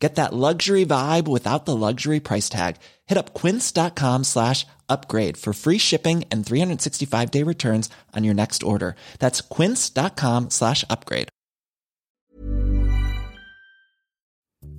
Get that luxury vibe without the luxury price tag. Hit up quince.com slash upgrade for free shipping and 365 day returns on your next order. That's quince.com slash upgrade.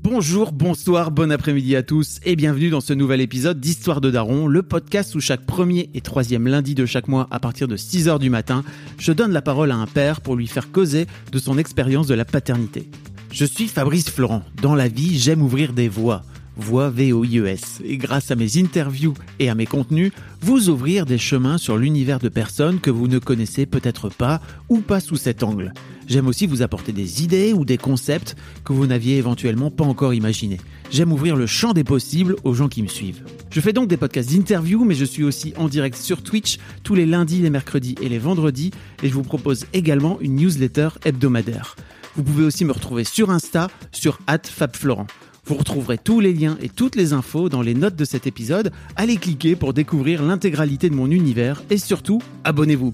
Bonjour, bonsoir, bon après-midi à tous et bienvenue dans ce nouvel épisode d'Histoire de Daron, le podcast où chaque premier et troisième lundi de chaque mois à partir de 6h du matin, je donne la parole à un père pour lui faire causer de son expérience de la paternité. Je suis Fabrice Florent. Dans la vie, j'aime ouvrir des voies. Voix V-O-I-E-S. Et grâce à mes interviews et à mes contenus, vous ouvrir des chemins sur l'univers de personnes que vous ne connaissez peut-être pas ou pas sous cet angle. J'aime aussi vous apporter des idées ou des concepts que vous n'aviez éventuellement pas encore imaginés. J'aime ouvrir le champ des possibles aux gens qui me suivent. Je fais donc des podcasts d'interview, mais je suis aussi en direct sur Twitch tous les lundis, les mercredis et les vendredis, et je vous propose également une newsletter hebdomadaire. Vous pouvez aussi me retrouver sur Insta, sur @fabflorent. Vous retrouverez tous les liens et toutes les infos dans les notes de cet épisode. Allez cliquer pour découvrir l'intégralité de mon univers et surtout, abonnez-vous.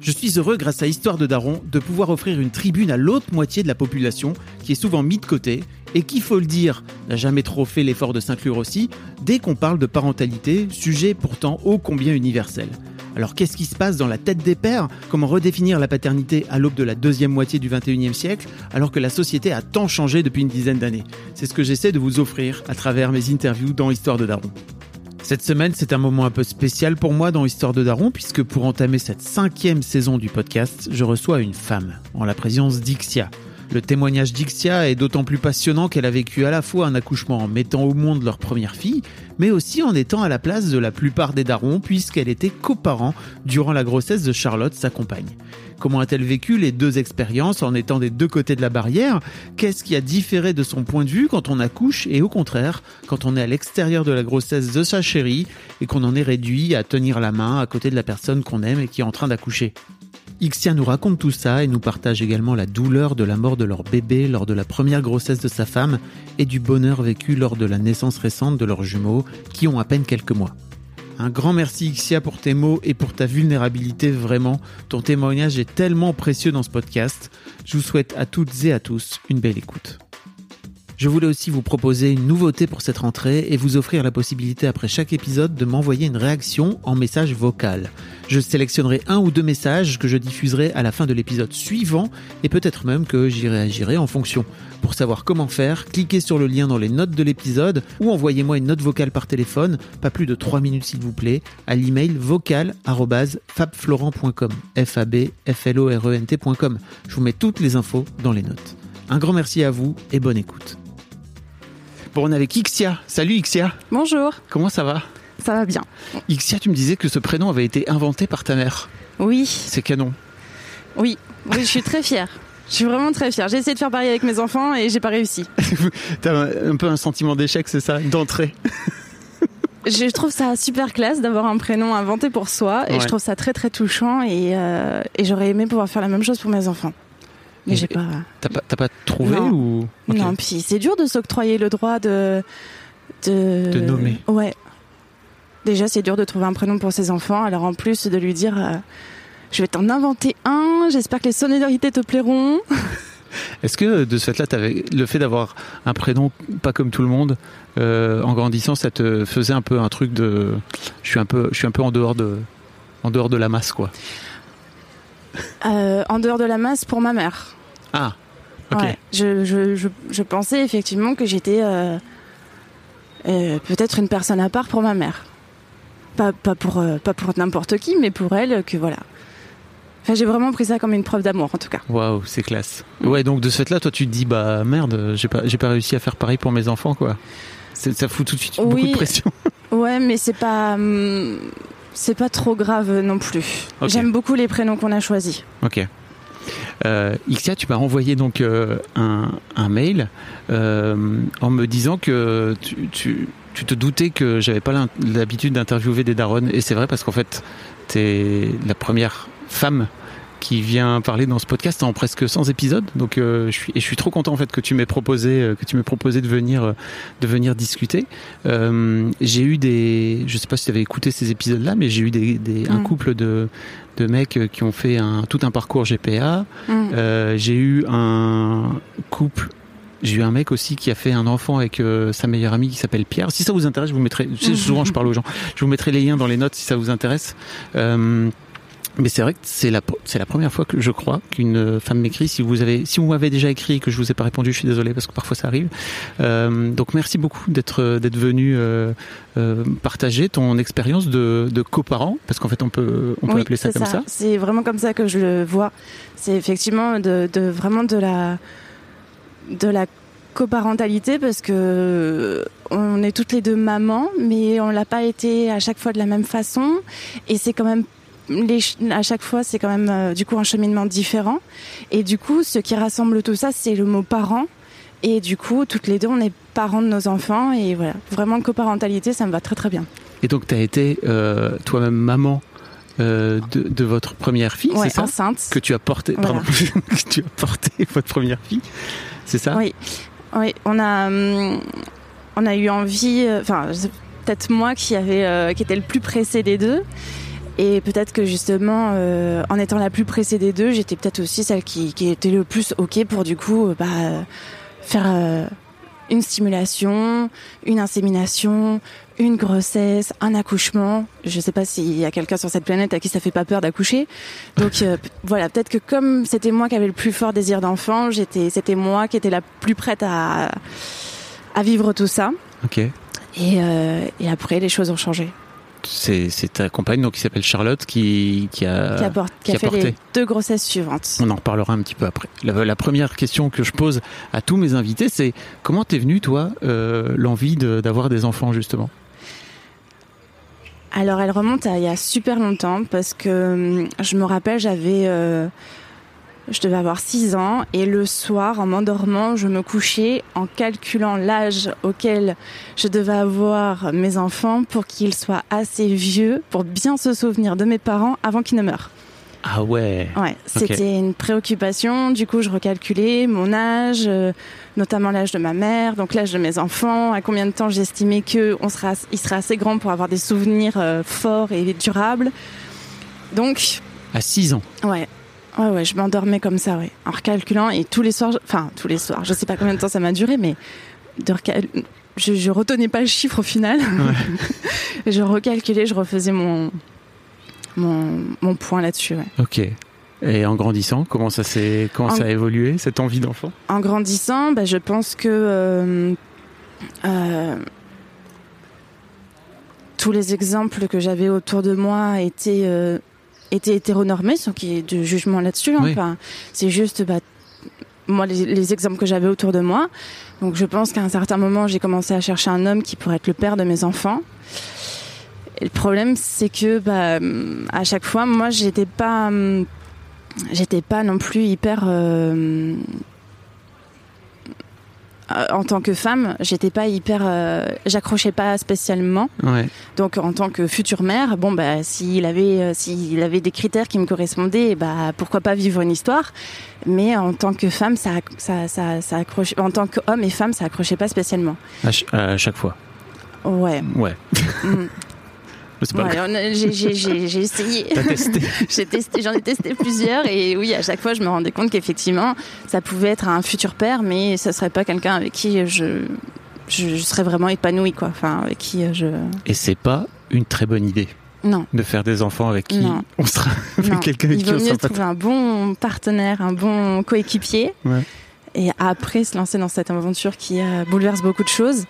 Je suis heureux, grâce à Histoire de Daron, de pouvoir offrir une tribune à l'autre moitié de la population qui est souvent mise de côté et qui, faut le dire, n'a jamais trop fait l'effort de s'inclure aussi dès qu'on parle de parentalité, sujet pourtant ô combien universel. Alors qu'est-ce qui se passe dans la tête des pères? Comment redéfinir la paternité à l'aube de la deuxième moitié du 21e siècle alors que la société a tant changé depuis une dizaine d'années? C'est ce que j'essaie de vous offrir à travers mes interviews dans Histoire de Daron. Cette semaine, c'est un moment un peu spécial pour moi dans Histoire de Daron, puisque pour entamer cette cinquième saison du podcast, je reçois une femme, en la présence d'Ixia. Le témoignage d'Ixia est d'autant plus passionnant qu'elle a vécu à la fois un accouchement en mettant au monde leur première fille, mais aussi en étant à la place de la plupart des darons, puisqu'elle était coparent durant la grossesse de Charlotte, sa compagne. Comment a-t-elle vécu les deux expériences en étant des deux côtés de la barrière? Qu'est-ce qui a différé de son point de vue quand on accouche et au contraire, quand on est à l'extérieur de la grossesse de sa chérie et qu'on en est réduit à tenir la main à côté de la personne qu'on aime et qui est en train d'accoucher? Ixia nous raconte tout ça et nous partage également la douleur de la mort de leur bébé lors de la première grossesse de sa femme et du bonheur vécu lors de la naissance récente de leurs jumeaux qui ont à peine quelques mois. Un grand merci Ixia pour tes mots et pour ta vulnérabilité vraiment. Ton témoignage est tellement précieux dans ce podcast. Je vous souhaite à toutes et à tous une belle écoute. Je voulais aussi vous proposer une nouveauté pour cette rentrée et vous offrir la possibilité après chaque épisode de m'envoyer une réaction en message vocal. Je sélectionnerai un ou deux messages que je diffuserai à la fin de l'épisode suivant et peut-être même que j'y réagirai en fonction. Pour savoir comment faire, cliquez sur le lien dans les notes de l'épisode ou envoyez-moi une note vocale par téléphone, pas plus de 3 minutes s'il vous plaît, à l'email vocal@fabflorent.com. F A B F L O R E N T.com. Je vous mets toutes les infos dans les notes. Un grand merci à vous et bonne écoute. Bon, on est avec Ixia. Salut Ixia. Bonjour, Comment ça va? Ça va bien. Ixia, tu me disais que ce prénom avait été inventé par ta mère. Oui, C'est canon. oui, oui, je suis très fière. Je suis vraiment très fière. J'ai essayé de faire pareil avec mes enfants et j'ai pas réussi. T'as un, un peu un sentiment d'échec, c'est ça? D'entrée. Je trouve ça super classe d'avoir un prénom inventé pour soi et Ouais. je trouve ça très très touchant et, euh, et j'aurais aimé pouvoir faire la même chose pour mes enfants. Mais j'ai pas. T'as pas, trouvé Non. ou? Non, puis c'est dur de s'octroyer le droit de. De, De nommer. Ouais. Déjà, c'est dur de trouver un prénom pour ses enfants, alors en plus de lui dire. euh, je vais t'en inventer un, j'espère que les sonorités te plairont. Est-ce que de ce fait-là, t'avais- le fait d'avoir un prénom pas comme tout le monde, euh, en grandissant, ça te faisait un peu un truc de, je suis un peu, je suis un peu en dehors de, en dehors de la masse, quoi? Euh, en dehors de la masse pour ma mère. Ah, ok. Ouais, je, je, je, je pensais effectivement que j'étais euh, euh, peut-être une personne à part pour ma mère. Pas, pas pour, euh, pas pour n'importe qui, mais pour elle, que voilà. Enfin, j'ai vraiment pris ça comme une preuve d'amour, en tout cas. Waouh, c'est classe. Ouais, donc de ce fait-là, toi, tu te dis, bah merde, j'ai pas, j'ai pas réussi à faire pareil pour mes enfants, quoi. Ça fout tout de suite beaucoup Oui. de pression. Ouais, mais c'est pas, hum, c'est pas trop grave non plus. Ok. J'aime beaucoup les prénoms qu'on a choisis. Ok. Euh, Ixia, tu m'as envoyé donc euh, un, mail euh, en me disant que tu, tu, tu te doutais que j'avais pas l'habitude d'interviewer des daronnes et c'est vrai parce qu'en fait t'es la première femme qui vient parler dans ce podcast en presque 100 épisodes. Donc euh, je suis et je suis trop content en fait que tu m'aies proposé euh, que tu m'aies proposé de venir euh, de venir discuter. Euh, j'ai eu des je sais pas si tu avais écouté ces épisodes là mais j'ai eu des, des un Mm. couple de de mecs qui ont fait un tout un parcours GPA. Mm. Euh, j'ai eu un couple j'ai eu un mec aussi qui a fait un enfant avec euh, sa meilleure amie qui s'appelle Pierre. Si ça vous intéresse, je vous mettrai. Souvent, je parle aux gens. Je vous mettrai les liens dans les notes si ça vous intéresse. Euh, mais c'est vrai que c'est la c'est la première fois que je crois qu'une femme m'écrit. Si vous avez si vous m'avez déjà écrit et que je vous ai pas répondu, je suis désolé parce que parfois ça arrive. Euh, donc merci beaucoup d'être d'être venu euh, euh, partager ton expérience de, de coparent parce qu'en fait on peut on peut Oui, appeler ça comme ça. C'est vraiment comme ça que je le vois. C'est effectivement de, de- vraiment de la de la coparentalité parce que on est toutes les deux mamans, mais on l'a pas été à chaque fois de la même façon et c'est quand même les, à chaque fois c'est quand même euh, du coup un cheminement différent et du coup ce qui rassemble tout ça c'est le mot parent et du coup toutes les deux on est parents de nos enfants et voilà vraiment coparentalité ça me va très très bien. Et donc tu as été euh, toi-même maman euh, de, de votre première fille, Ouais, c'est ça enceinte. que tu as porté, Voilà. pardon, que tu as porté votre première fille, c'est ça Oui, oui, on a, hum, on a eu envie, enfin, peut-être moi qui avait, qui était le plus pressé des deux, et peut-être que justement, euh, en étant la plus pressée des deux, j'étais peut-être aussi celle qui, qui était le plus ok pour du coup, euh, bah, faire euh, une stimulation, une insémination, une grossesse, un accouchement. Je sais pas s'il y a quelqu'un sur cette planète à qui ça fait pas peur d'accoucher. Donc euh, voilà, peut-être que comme c'était moi qui avais le plus fort désir d'enfant, j'étais, c'était moi qui étais la plus prête à, à vivre tout ça. Ok. Et, euh, et après, les choses ont changé. C'est ta compagne donc qui s'appelle Charlotte qui qui a qui a, por- qui qui a a fait porté. les deux grossesses suivantes. On en reparlera un petit peu après. La, la première question que je pose à tous mes invités, c'est comment t'es venu toi euh, l'envie de- d'avoir des enfants justement? Alors, elle remonte à il y a super longtemps parce que hum, je me rappelle, j'avais. euh, je devais avoir 6 ans et le soir, en m'endormant, je me couchais en calculant l'âge auquel je devais avoir mes enfants pour qu'ils soient assez vieux pour bien se souvenir de mes parents avant qu'ils ne meurent. Ah ouais. Ouais, c'était une préoccupation. Du coup, je recalculais mon âge, euh, notamment l'âge de ma mère, donc l'âge de mes enfants, à combien de temps j'estimais que on sera, assez grands pour avoir des souvenirs euh, forts et durables. Donc, À 6 ans. ouais. Ouais, ouais, je m'endormais comme ça, ouais. En recalculant, et tous les soirs, je- enfin, tous les soirs, je sais pas combien de temps ça m'a duré, mais de recal- je, je retenais pas le chiffre au final. je recalculais, je refaisais mon, mon, mon point là-dessus, ouais. Ok. Et en grandissant, comment ça s'est comment En- ça a évolué cette envie d'enfant? En grandissant, bah, je pense que euh, euh, tous les exemples que j'avais autour de moi étaient, euh, étaient hétéronormés, sans qu'il y ait de jugement là-dessus. hein. Oui. Enfin, c'est juste bah, moi les, les exemples que j'avais autour de moi. Donc je pense qu'à un certain moment, j'ai commencé à chercher un homme qui pourrait être le père de mes enfants. Et le problème, c'est que bah, à chaque fois, moi, j'étais pas, j'étais pas non plus hyper. euh, en tant que femme, j'étais pas hyper, euh, j'accrochais pas spécialement. Ouais. Donc en tant que future mère, bon bah s'il avait, euh, s'il avait des critères qui me correspondaient, bah pourquoi pas vivre une histoire. Mais en tant que femme, ça, ça, ça, ça accroche. En tant qu'homme et femme, ça accrochait pas spécialement. À, ch- à chaque fois. Ouais. Ouais. Mm. C'est pas Ouais, j'ai- essayé. J'en ai testé plusieurs et oui, à chaque fois, je me rendais compte qu'effectivement, ça pouvait être un futur père, mais ça serait pas quelqu'un avec qui je, je, je serais vraiment épanouie, quoi. Enfin, avec qui je. Et c'est pas une très bonne idée Non. de faire des enfants avec qui Non. on sera avec quelqu'un qui vaut on mieux sera trouver un bon partenaire, un bon coéquipier, Ouais. et après se lancer dans cette aventure qui euh, bouleverse beaucoup de choses.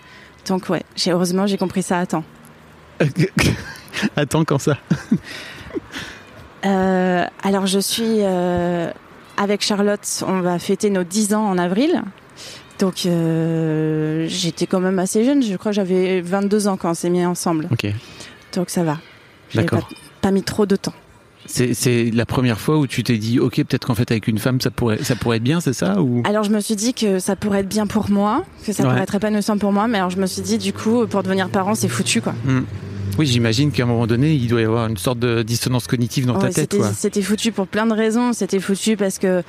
Donc ouais, heureusement j'ai compris ça à temps. Attends quand ça Euh, alors je suis euh, avec Charlotte, on va fêter nos 10 ans en avril. Donc euh, j'étais quand même assez jeune, je crois que j'avais 22 ans quand on s'est mis ensemble. Ok. Donc ça va. D'accord. Pas, pas mis trop de temps. C'est la première fois où tu t'es dit ok peut-être qu'en fait avec une femme ça pourrait ça pourrait être bien c'est ça ou? Alors je me suis dit que ça pourrait être bien pour moi, que ça Ouais. pourrait être épanouissant pour moi, mais alors je me suis dit du coup pour devenir parent c'est foutu quoi. Hmm. Oui, j'imagine qu'à un moment donné, il doit y avoir une sorte de dissonance cognitive dans ta Ouais, tête. c'était- foutu pour plein de raisons. C'était foutu parce que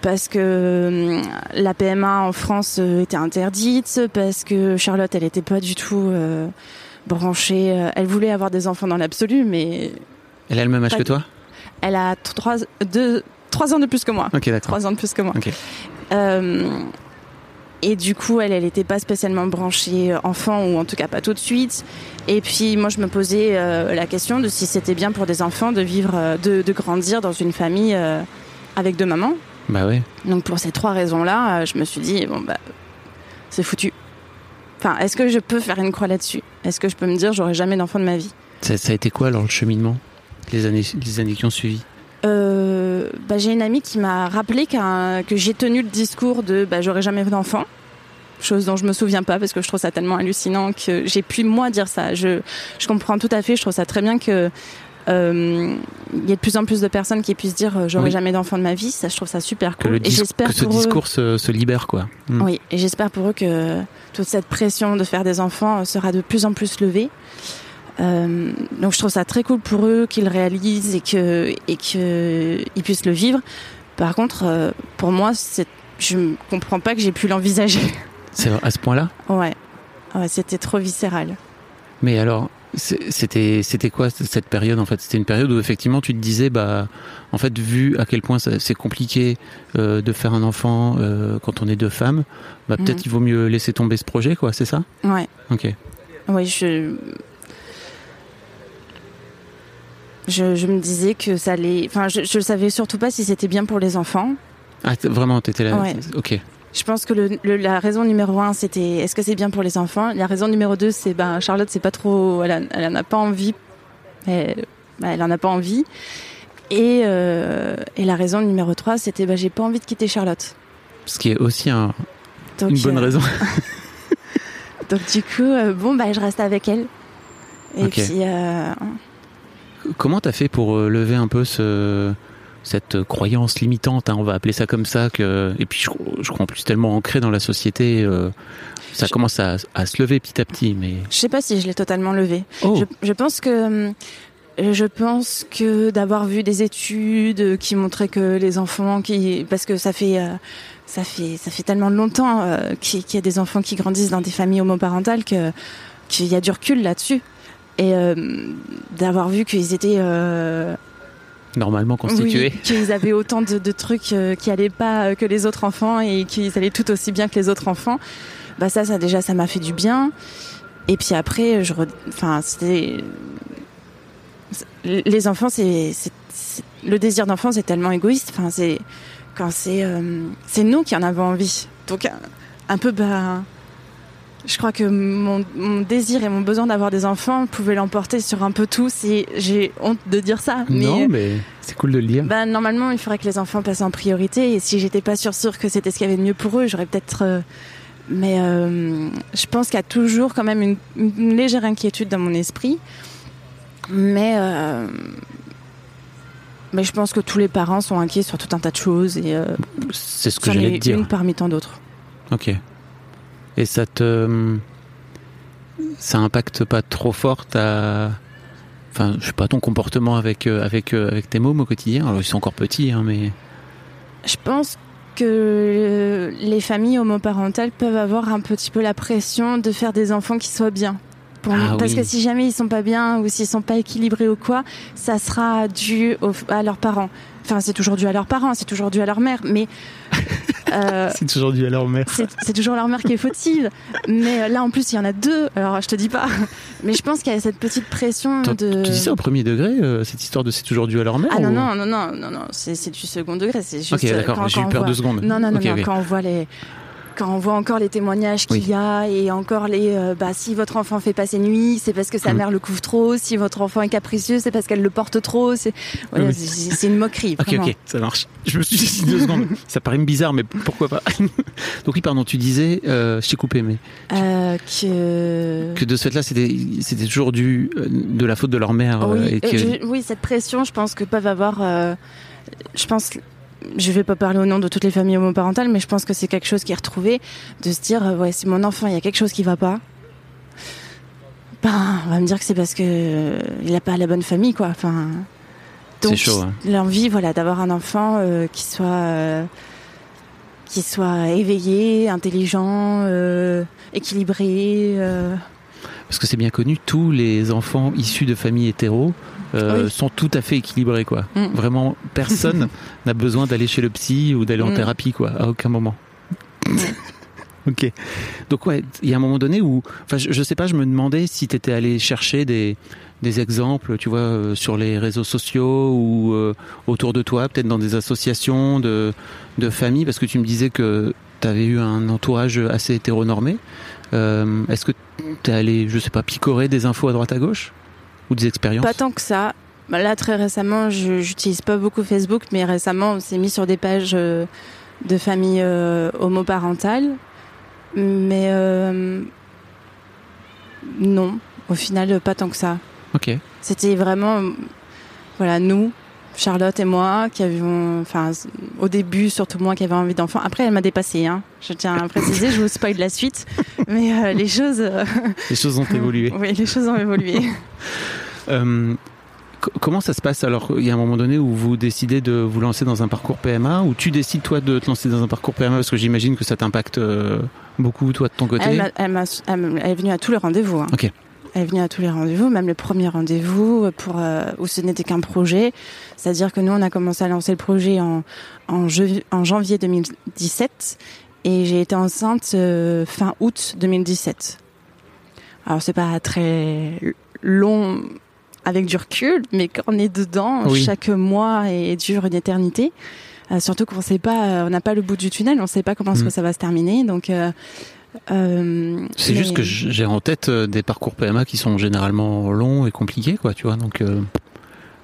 parce que hum, la PMA en France euh, était interdite, parce que Charlotte, elle était pas du tout euh, branchée. euh, Elle voulait avoir des enfants dans l'absolu, mais Elle a le même âge que toi elle a trois, deux, trois ans de plus que moi. Ok, d'accord. Trois ans de plus que moi. Euh, et du coup, elle, elle n'était pas spécialement branchée enfant, ou en tout cas pas tout de suite. Et puis, moi, je me posais euh, la question de si c'était bien pour des enfants de vivre, euh, de, de grandir dans une famille euh, avec deux mamans. Bah ouais. Donc, pour ces trois raisons-là, je me suis dit, bon, bah, c'est foutu. Enfin, est-ce que je peux faire une croix là-dessus? Est-ce que je peux me dire, j'aurai jamais d'enfant de ma vie? Ça, ça a été quoi alors le cheminement? Les années, les années qui ont suivi Euh, bah, j'ai une amie qui m'a rappelé que j'ai tenu le discours de bah, j'aurai jamais d'enfant. Chose dont je me souviens pas parce que je trouve ça tellement hallucinant que j'ai pu moi dire ça. Je, je comprends tout à fait. Je trouve ça très bien que euh, il y ait de plus en plus de personnes qui puissent dire euh, j'aurai Oui. jamais d'enfant de ma vie. Ça, je trouve ça super Que, cool. le et j'espère que ce pour eux- discours se, se libère, quoi. Mm. oui, et j'espère pour eux que toute cette pression de faire des enfants sera de plus en plus levée. Euh, donc je trouve ça très cool pour eux qu'ils réalisent et que et que ils puissent le vivre. Par contre, euh, pour moi, c'est je ne comprends pas que j'ai pu l'envisager. C'est à ce point-là? Ouais, ouais, c'était trop viscéral. Mais alors, c'était c'était quoi cette période en fait? C'était une période où effectivement tu te disais bah en fait vu à quel point c'est compliqué euh, de faire un enfant euh, quand on est deux femmes, bah peut-être Mhm. il vaut mieux laisser tomber ce projet quoi, c'est ça? Ouais, Ok. ouais, je je, je me disais que ça allait. Enfin, je, je savais surtout pas si c'était bien pour les enfants. Ah vraiment t'étais là Ouais. Ok. Je pense que le, le- la raison numéro un, c'était est-ce que c'est bien pour les enfants? La raison numéro deux, c'est ben Charlotte, c'est pas trop, elle, elle en a pas envie, elle, ben, elle en a pas envie. Et, euh, et la raison numéro trois, c'était ben j'ai pas envie de quitter Charlotte. Ce qui est aussi un- Donc, une bonne euh, raison. Donc du coup, euh, bon bah je reste avec elle. Et puis Comment t'as fait pour euh, lever un peu ce cette croyance limitante, hein, on va appeler ça comme ça, que et puis je, je crois en plus tellement ancré dans la société, euh, ça Je- commence à, à se lever petit à petit, mais je sais pas si je l'ai totalement levé. oh, Je, je pense que hum, je pense que d'avoir vu des études qui montraient que les enfants qui parce que ça fait euh, ça fait ça fait tellement longtemps euh, qu'il qu'il y a des enfants qui grandissent dans des familles homoparentales que qu'il y a du recul là-dessus et euh, d'avoir vu qu'ils étaient euh, normalement constitué. oui, qu'ils avaient autant de, de trucs euh, qui allaient pas euh, que les autres enfants et qu'ils allaient tout aussi bien que les autres enfants bah ça ça déjà ça m'a fait du bien. Et puis après je enfin c'était les enfants c'est le désir d'enfant c'est tellement égoïste. Enfin c'est quand c'est euh, c'est nous qui en avons envie. Donc un, un peu bah je crois que mon, mon désir et mon besoin d'avoir des enfants pouvaient l'emporter sur un peu tout si j'ai honte de dire ça mais Non, mais c'est cool de le dire. bah, normalement, il faudrait que les enfants passent en priorité. Et si j'étais pas sûre, sûre que c'était ce qu'il y avait de mieux pour eux, j'aurais peut-être. euh, Mais euh, je pense qu'il y a toujours quand même une, une légère inquiétude dans mon esprit. Mais. euh, Mais je pense que tous les parents sont inquiets sur tout un tas de choses. Et c'est ce que j'allais dire. une parmi tant d'autres. Ok. Et ça te. Ça impacte pas trop fort ta. Enfin, je sais pas, ton comportement avec, euh, avec, euh, avec tes mômes au quotidien. Alors, ils sont encore petits, hein, mais. Je pense que les familles homoparentales peuvent avoir un petit peu la pression de faire des enfants qui soient bien. Pour- Ah parce oui. que si jamais ils sont pas bien ou s'ils sont pas équilibrés ou quoi, ça sera dû au- à leurs parents. Enfin, c'est toujours dû à leurs parents, c'est toujours dû à leur mère, mais euh, C'est toujours dû à leur mère. c'est toujours leur mère qui est fautive. Mais euh, là, en plus, il y en a deux. Alors, je te dis pas. Mais je pense qu'il y a cette petite pression de. Tu dis ça au premier degré, euh, cette histoire de c'est toujours dû à leur mère Ah non, ou- non, non, non, non, non, c'est du second degré. C'est juste. Ok, d'accord, j'ai eu peur voit- deux secondes. Non, non, non, non, quand on voit les. Quand on voit encore les témoignages qu'il Oui. y a et encore les euh, bah si votre enfant fait pas ses nuits c'est parce que sa Mhm. mère le couvre trop si votre enfant est capricieux c'est parce qu'elle le porte trop c'est voilà, Oui. une moquerie Ok, vraiment. ok, ça marche. Je me suis dit deux secondes. Ça paraît bizarre, mais pourquoi pas? Donc oui, pardon, tu disais, euh, je t'ai coupé, mais Euh, que que de ce fait-là, c'était c'était toujours dû euh, de la faute de leur mère. oui, et que... je- oui, cette pression, je pense que peuvent avoir. je pense. Je vais pas parler au nom de toutes les familles homoparentales, mais je pense que c'est quelque chose qui est retrouvé de se dire euh, ouais, si mon enfant, il y a quelque chose qui va pas, Ben, on va me dire que c'est parce que euh, il a pas la bonne famille, quoi. Enfin, donc, chaud, hein. L'envie, voilà, d'avoir un enfant euh, qui soit euh, qui soit éveillé, intelligent, équilibré. Parce que c'est bien connu, tous les enfants issus de familles hétéros euh, Oui. sont tout à fait équilibrés, quoi. Mm. Vraiment, personne n'a besoin d'aller chez le psy ou d'aller en Mm. thérapie, quoi, à aucun moment. ok. Donc ouais, il y a un moment donné où, enfin, je, je sais pas, je me demandais si tu étais allé chercher des des exemples, tu vois, euh, sur les réseaux sociaux ou euh, autour de toi, peut-être dans des associations de de familles, parce que tu me disais que tu avais eu un entourage assez hétéronormé. Euh, Est-ce que tu es allé, je sais pas, picorer des infos à droite à gauche? Ou des expériences Pas tant que ça. Là, très récemment, je j'utilise pas beaucoup Facebook, mais récemment, on s'est mis sur des pages euh, de familles euh, homoparentales. Mais euh, non, au final, pas tant que ça. Ok. C'était vraiment, voilà, nous, Charlotte et moi, qui avions, enfin, au début, surtout moi, qui avait envie d'enfant. Après, elle m'a dépassée, hein. Je tiens à préciser, je vous spoil la suite, mais euh, les choses, euh, Les choses ont évolué. oui, les choses ont évolué. Euh, co- comment ça se passe? Alors Il y a un moment donné où vous décidez de vous lancer dans un parcours PMA ou tu décides toi de te lancer dans un parcours PMA parce que j'imagine que ça t'impacte beaucoup toi de ton côté. Elle est venue à tous les rendez-vous. hein. Ok. Elle est venue à tous les rendez-vous, même le premier rendez-vous pour euh, où ce n'était qu'un projet. C'est-à-dire que nous, on a commencé à lancer le projet en, en, janvier 2017 et j'ai été enceinte euh, fin août 2017. Alors c'est pas très long avec du recul, mais quand on est dedans, Oui. chaque mois est dure une éternité. Euh, surtout qu'on sait pas, euh, on n'a pas le bout du tunnel, on sait pas comment est-ce Mm. que ça va se terminer. Donc euh, C'est mais- juste que j'ai en tête euh, des parcours PMA qui sont généralement longs et compliqués quoi, tu vois. Donc euh,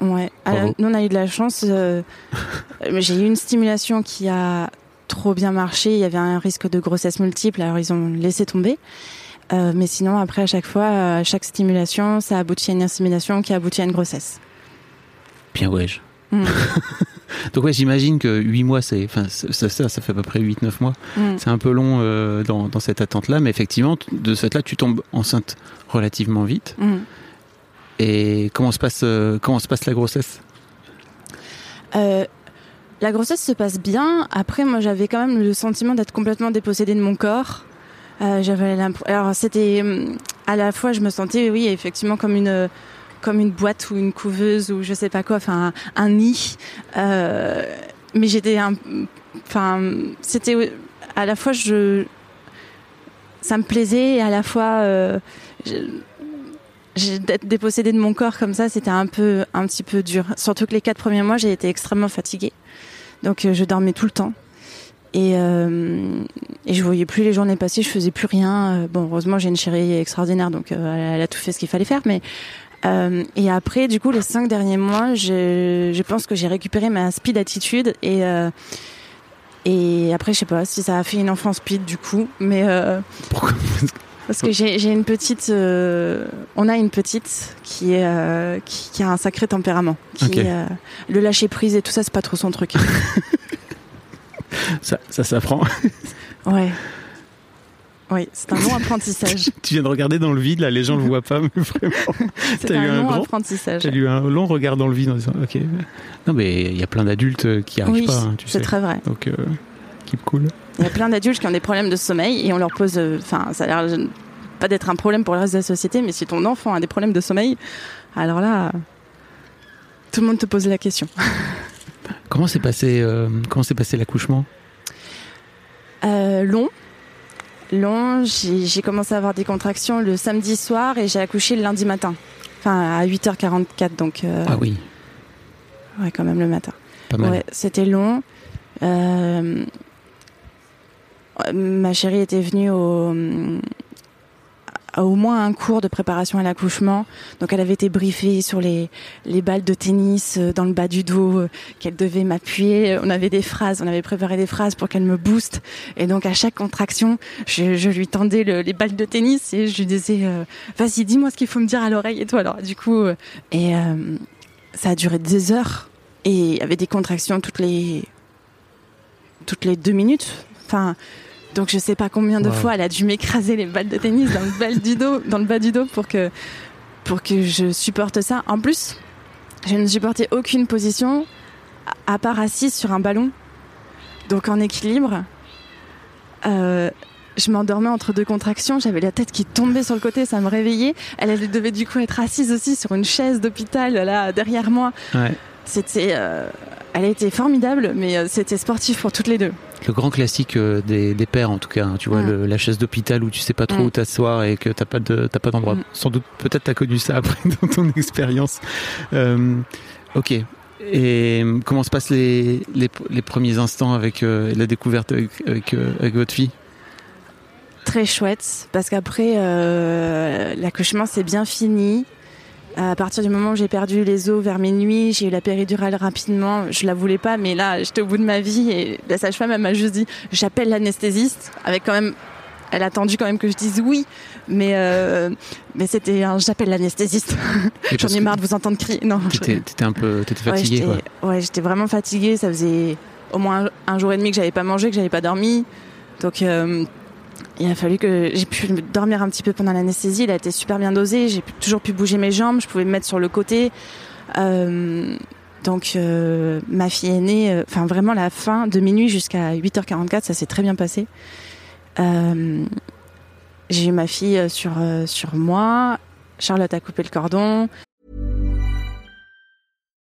Ouais. Alors, nous, on a eu de la chance. euh, J'ai eu une stimulation qui a trop bien marché. Il y avait un risque de grossesse multiple, alors ils ont laissé tomber. Mais sinon, après, à chaque fois, à chaque stimulation, ça aboutit à une insémination qui aboutit à une grossesse. bien ouais. je- Mm. Donc ouais, j'imagine que 8 mois c'est enfin ça, ça ça fait à peu près 8 9 mois. Mm. C'est un peu long euh, dans, dans cette attente là mais effectivement de ce fait là tu tombes enceinte relativement vite. Mm. Et comment se passe euh, comment se passe la grossesse? Euh, la grossesse se passe bien. Après, moi, j'avais quand même le sentiment d'être complètement dépossédée de mon corps. J'avais alors c'était à la fois je me sentais oui effectivement comme une comme une boîte ou une couveuse ou je sais pas quoi enfin un, nid Euh, mais j'étais enfin c'était à la fois je ça me plaisait et à la fois euh, d'être dépossédée de mon corps comme ça, c'était un peu, un petit peu dur. Surtout que les quatre premiers mois, j'ai été extrêmement fatiguée. Donc, euh, je dormais tout le temps. Et, euh, et je voyais plus les journées passer, je faisais plus rien. Bon, heureusement, j'ai une chérie extraordinaire, donc elle a tout fait ce qu'il fallait faire. Mais euh, et après, du coup, les cinq derniers mois, je, je pense que j'ai récupéré ma speed attitude et euh, et après, je sais pas si ça a fait une enfant speed du coup, mais euh, Pourquoi parce que j'ai une petite, on a une petite qui est qui, qui a un sacré tempérament. Qui, le lâcher prise et tout ça, c'est pas trop son truc. ça ça s'apprend ouais. Oui, c'est un long apprentissage. Tu viens de regarder dans le vide là, les gens le voient pas mais vraiment. C'est eu un un long grand- apprentissage. J'ai eu un long regard dans le vide en disant OK. Non mais il y a plein d'adultes qui arrivent Oui, pas, hein, tu c'est sais. très vrai. Donc euh, keep cool. Il y a plein d'adultes qui ont des problèmes de sommeil et on leur pose. euh, Enfin, ça a l'air pas d'être un problème pour le reste de la société, mais si ton enfant a des problèmes de sommeil, alors là, tout le monde te pose la question. Comment s'est passé euh, comment s'est passé l'accouchement? Euh, long. Long, j'ai commencé à avoir des contractions le samedi soir et j'ai accouché le lundi matin. Enfin, à 8h44, donc euh, Ah oui, ouais, quand même le matin. pas mal. Ouais, c'était long. Euh, ma chérie était venue au, au moins un cours de préparation à l'accouchement. Donc elle avait été briefée sur les, les balles de tennis euh, dans le bas du dos, euh, qu'elle devait m'appuyer. On avait des phrases, on avait préparé des phrases pour qu'elle me booste. Et donc à chaque contraction, je, lui tendais le- les balles de tennis et je lui disais euh, vas-y dis-moi ce qu'il faut me dire à l'oreille et tout. Alors du coup, et ça a duré des heures et il y avait des contractions toutes les toutes les deux minutes. Enfin, Donc je sais pas combien de Wow. fois elle a dû m'écraser les balles de tennis dans le bas du dos, dans le bas du dos pour que pour que je supporte ça. En plus, je ne supportais aucune position à part assise sur un ballon. Donc en équilibre, euh, je m'endormais entre deux contractions, j'avais la tête qui tombait sur le côté, ça me réveillait. Elle, elle devait du coup être assise aussi sur une chaise d'hôpital là derrière moi. Ouais. C'était, euh, elle était formidable, mais euh, c'était sportif pour toutes les deux. Le grand classique euh, des, des pères, en tout cas. hein, tu vois, le- la chaise d'hôpital où tu sais pas trop où t'asseoir et que t'as pas de t'as pas d'endroit. Mm. Sans doute, peut-être t'as connu ça après dans ton expérience. Euh, ok. Et euh, comment se passent les, les, les premiers instants avec euh, la découverte avec, avec, avec votre fille? Très chouette, parce qu'après, l'accouchement s'est bien fini. À partir du moment où j'ai perdu les os vers minuit, j'ai eu la péridurale rapidement. Je la voulais pas, mais là, j'étais au bout de ma vie et la sage-femme, elle m'a juste dit, j'appelle l'anesthésiste, avec quand même, elle a attendu quand même que je dise oui, mais euh, mais c'était un j'appelle l'anesthésiste. J'en ai marre de vous entendre crier. Non, T'étais un peu t'étais Ouais, fatigué quoi. j'étais- Ouais, j'étais vraiment fatiguée. Ça faisait au moins un, un jour et demi que j'avais pas mangé, que j'avais pas dormi. Donc, euh, il a fallu que j'ai pu dormir un petit peu pendant l'anesthésie. Il a été super bien dosé. J'ai toujours pu bouger mes jambes. Je pouvais me mettre sur le côté. Euh, donc, euh, ma fille est née. euh, Enfin, vraiment, la fin de minuit jusqu'à 8h44, ça s'est très bien passé. Euh, j'ai eu ma fille euh, sur, sur moi. Charlotte a coupé le cordon.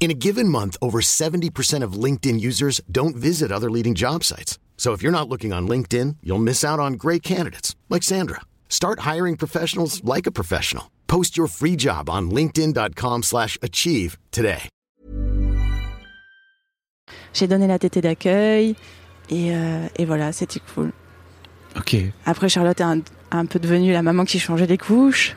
In a given month, over 70% of LinkedIn users don't visit other leading job sites. So if you're not looking on LinkedIn, you'll miss out on great candidates like Sandra. Start hiring professionals like a professional. Post your free job on linkedin.com/achieve slash achieve today. J'ai donné la tétée d'accueil et, euh, et voilà, c'était cool. Ok. Après, Charlotte est un, un peu devenue la maman qui changeait les couches.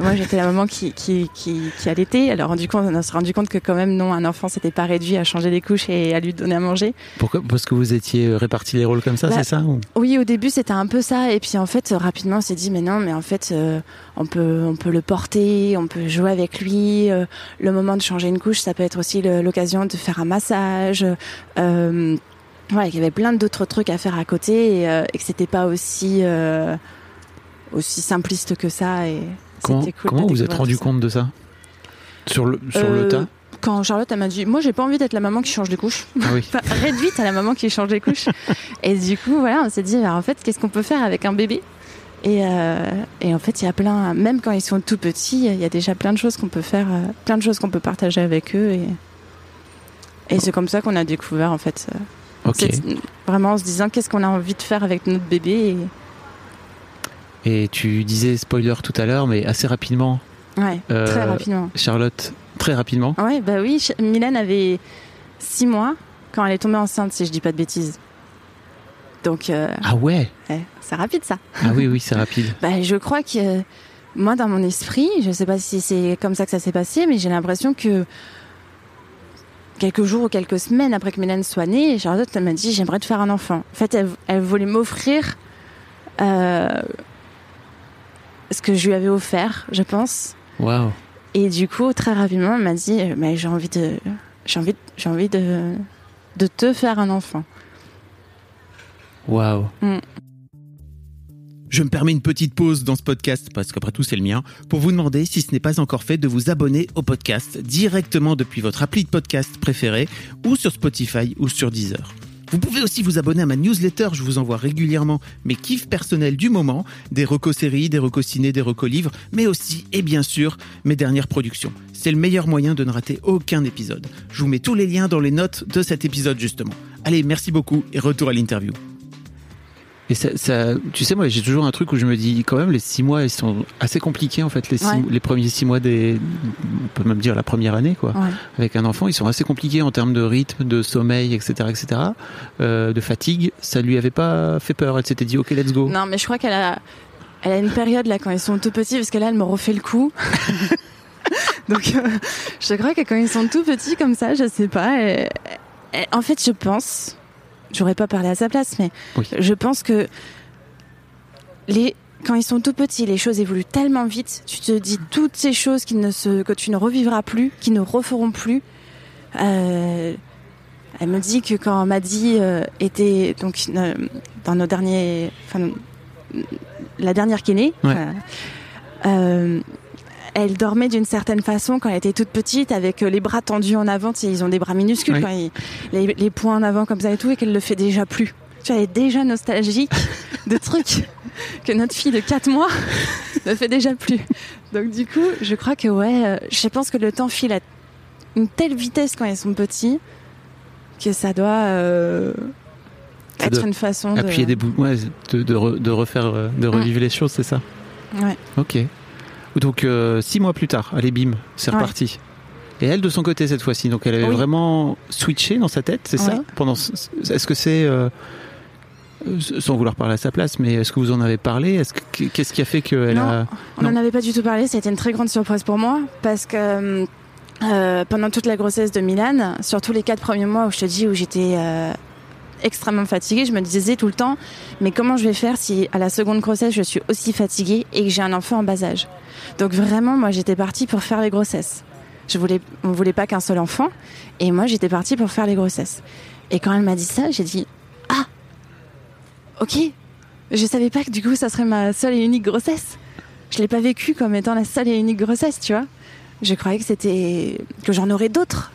Moi, j'étais la maman qui, qui, qui, qui allaitait. Alors, on s'est rendu compte que quand même, non, un enfant, c'était pas réduit à changer les couches et à lui donner à manger. Pourquoi? Parce que vous étiez euh, répartis les rôles comme ça, Bah, c'est ça ou- Oui, au début, c'était un peu ça. Et puis, en fait, rapidement, on s'est dit, mais non, mais en fait, euh, on peut, on peut le porter, on peut jouer avec lui. euh, le moment de changer une couche, ça peut être aussi l'occasion de faire un massage. Euh, voilà, qu'il y avait plein d'autres trucs à faire à côté et, euh, et que c'était pas aussi, euh, aussi simpliste que ça. Et Comment, cool. comment vous êtes rendu compte de ça Sur le sur le Euh, tas Quand Charlotte m'a dit, moi j'ai pas envie d'être la maman qui change les couches. Ah oui. Enfin, réduite à la maman qui change les couches. et du coup, voilà, on s'est dit, bah, en fait, qu'est-ce qu'on peut faire avec un bébé? Et, euh, et en fait, il y a plein, même quand ils sont tout petits, il y a déjà plein de choses qu'on peut faire, euh, plein de choses qu'on peut partager avec eux. Et, et c'est comme ça qu'on a découvert, en fait, Ok. cette- vraiment en se disant qu'est-ce qu'on a envie de faire avec notre bébé? Et tu disais spoiler tout à l'heure, mais assez rapidement, Et, ouais, Euh, très rapidement. Charlotte, très rapidement. Ouais, bah oui, Mylène avait six mois quand elle est tombée enceinte, si je dis pas de bêtises. Donc, euh, Ah ouais ouais, c'est rapide ça. Ah oui, oui, c'est rapide. Bah, je crois que moi, dans mon esprit, je sais pas si c'est comme ça que ça s'est passé, mais j'ai l'impression que quelques jours ou quelques semaines après que Mylène soit née, Charlotte m'a dit j'aimerais te faire un enfant. En fait, elle, elle voulait m'offrir euh, ce que je lui avais offert, je pense. Waouh. Et du coup, très rapidement, elle m'a dit euh, mais j'ai envie de, j'ai envie, de- j'ai envie de, de te faire un enfant. Waouh. Mm. Je me permets une petite pause dans ce podcast, parce qu'après tout c'est le mien, pour vous demander si ce n'est pas encore fait de vous abonner au podcast directement depuis votre appli de podcast préféré ou sur Spotify ou sur Deezer. Vous pouvez aussi vous abonner à ma newsletter, je vous envoie régulièrement mes kiffs personnels du moment, des recos séries, des recos ciné, des recos livres, mais aussi, et bien sûr, mes dernières productions. C'est le meilleur moyen de ne rater aucun épisode. Je vous mets tous les liens dans les notes de cet épisode justement. Allez, merci beaucoup et retour à l'interview. Et ça, ça- tu sais, moi, j'ai toujours un truc où je me dis, quand même, les six mois, ils sont assez compliqués, en fait. Les, six- Ouais. les premiers six mois des, on peut même dire la première année, quoi. Ouais. Avec un enfant, ils sont assez compliqués en termes de rythme, de sommeil, etc., etc., euh, de fatigue. Ça lui avait pas fait peur. Elle s'était dit, ok, let's go. Non, mais je crois qu'elle a, elle a une période là quand ils sont tout petits, parce que là, elle me refait le coup. Donc, euh, je crois que quand ils sont tout petits comme ça, je sais pas. en fait, je pense, j'aurais pas parlé à sa place, mais Oui. je pense que les, quand ils sont tout petits, les choses évoluent tellement vite. Tu te dis toutes ces choses qui ne se, que tu ne revivras plus, qui ne referont plus. Euh, elle me dit que quand Maddy euh, était donc euh, dans nos derniers, enfin, la dernière qui est née, Ouais. Elle dormait d'une certaine façon quand elle était toute petite, avec euh, les bras tendus en avant. Tu sais, ils ont des bras minuscules, Oui. quand ils- les, les poings en avant comme ça et tout, et qu'elle le fait déjà plus. Tu vois, elle est déjà nostalgique de trucs que notre fille de 4 mois ne fait déjà plus. Donc du coup, je crois que ouais, euh, je pense que le temps file à une telle vitesse quand ils sont petits que ça doit euh, Ça être doit une façon Appuyer de... des bouts, ouais, de, de, re- de refaire, de revivre les choses, c'est ça? Ouais. Ok. Donc, euh, six mois plus tard, allez, bim, c'est Ouais. reparti. Et elle, de son côté, cette fois-ci, donc elle avait Oui. vraiment switché dans sa tête, c'est ça. Pendant, ce- Est-ce que c'est. euh, sans vouloir parler à sa place, mais est-ce que vous en avez parlé? Est-ce que- Qu'est-ce qui a fait qu'elle Non, a. On n'en avait pas du tout parlé, ça a été une très grande surprise pour moi parce que euh, pendant toute la grossesse de Milan, surtout les quatre premiers mois où je te dis où j'étais euh, extrêmement fatiguée, je me disais tout le temps, mais comment je vais faire si à la seconde grossesse je suis aussi fatiguée et que j'ai un enfant en bas âge? Donc vraiment, moi j'étais partie pour faire les grossesses. Je voulais, on voulait pas qu'un seul enfant, et moi j'étais partie pour faire les grossesses. Et quand elle m'a dit ça, j'ai dit ah, ok. Je savais pas que du coup ça serait ma seule et unique grossesse. Je l'ai pas vécu comme étant la seule et unique grossesse, tu vois. Je croyais que c'était que j'en aurais d'autres.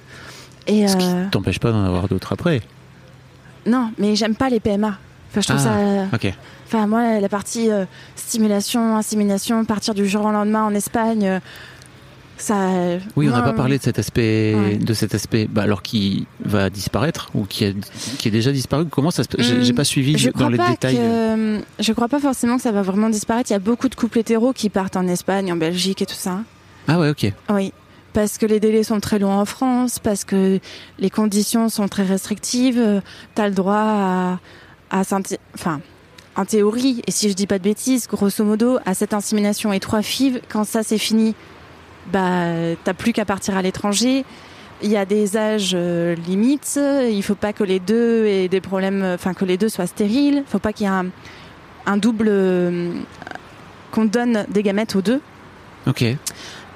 Et Ce qui euh, t'empêche pas d'en avoir d'autres après. Non, mais j'aime pas les PMA. Enfin, je trouve Ah. ça. Ok. Enfin, moi, la partie euh, stimulation, insémination, partir du jour au lendemain en Espagne, euh, ça. Oui, on n'a pas parlé de cet aspect, Ouais. de cet aspect, bah, alors qui va disparaître ou qui, a- qui est déjà disparu. Comment ça se Hum, j'ai pas suivi Je dans les détails. que. Je crois pas forcément que ça va vraiment disparaître. Il y a beaucoup de couples hétéros qui partent en Espagne, en Belgique et tout ça. Ah ouais, ok. Oui, parce que les délais sont très longs en France, parce que les conditions sont très restrictives. Tu as le droit à, à enfin, en théorie, et si je dis pas de bêtises, grosso modo, à cette insémination et trois fives, quand ça c'est fini, bah t'as plus qu'à partir à l'étranger. Il y a des âges euh, limites. Il faut pas que les deux aient des problèmes, enfin que les deux soient stériles. Il faut pas qu'il y ait un, un double euh, qu'on donne des gamètes aux deux. Ok.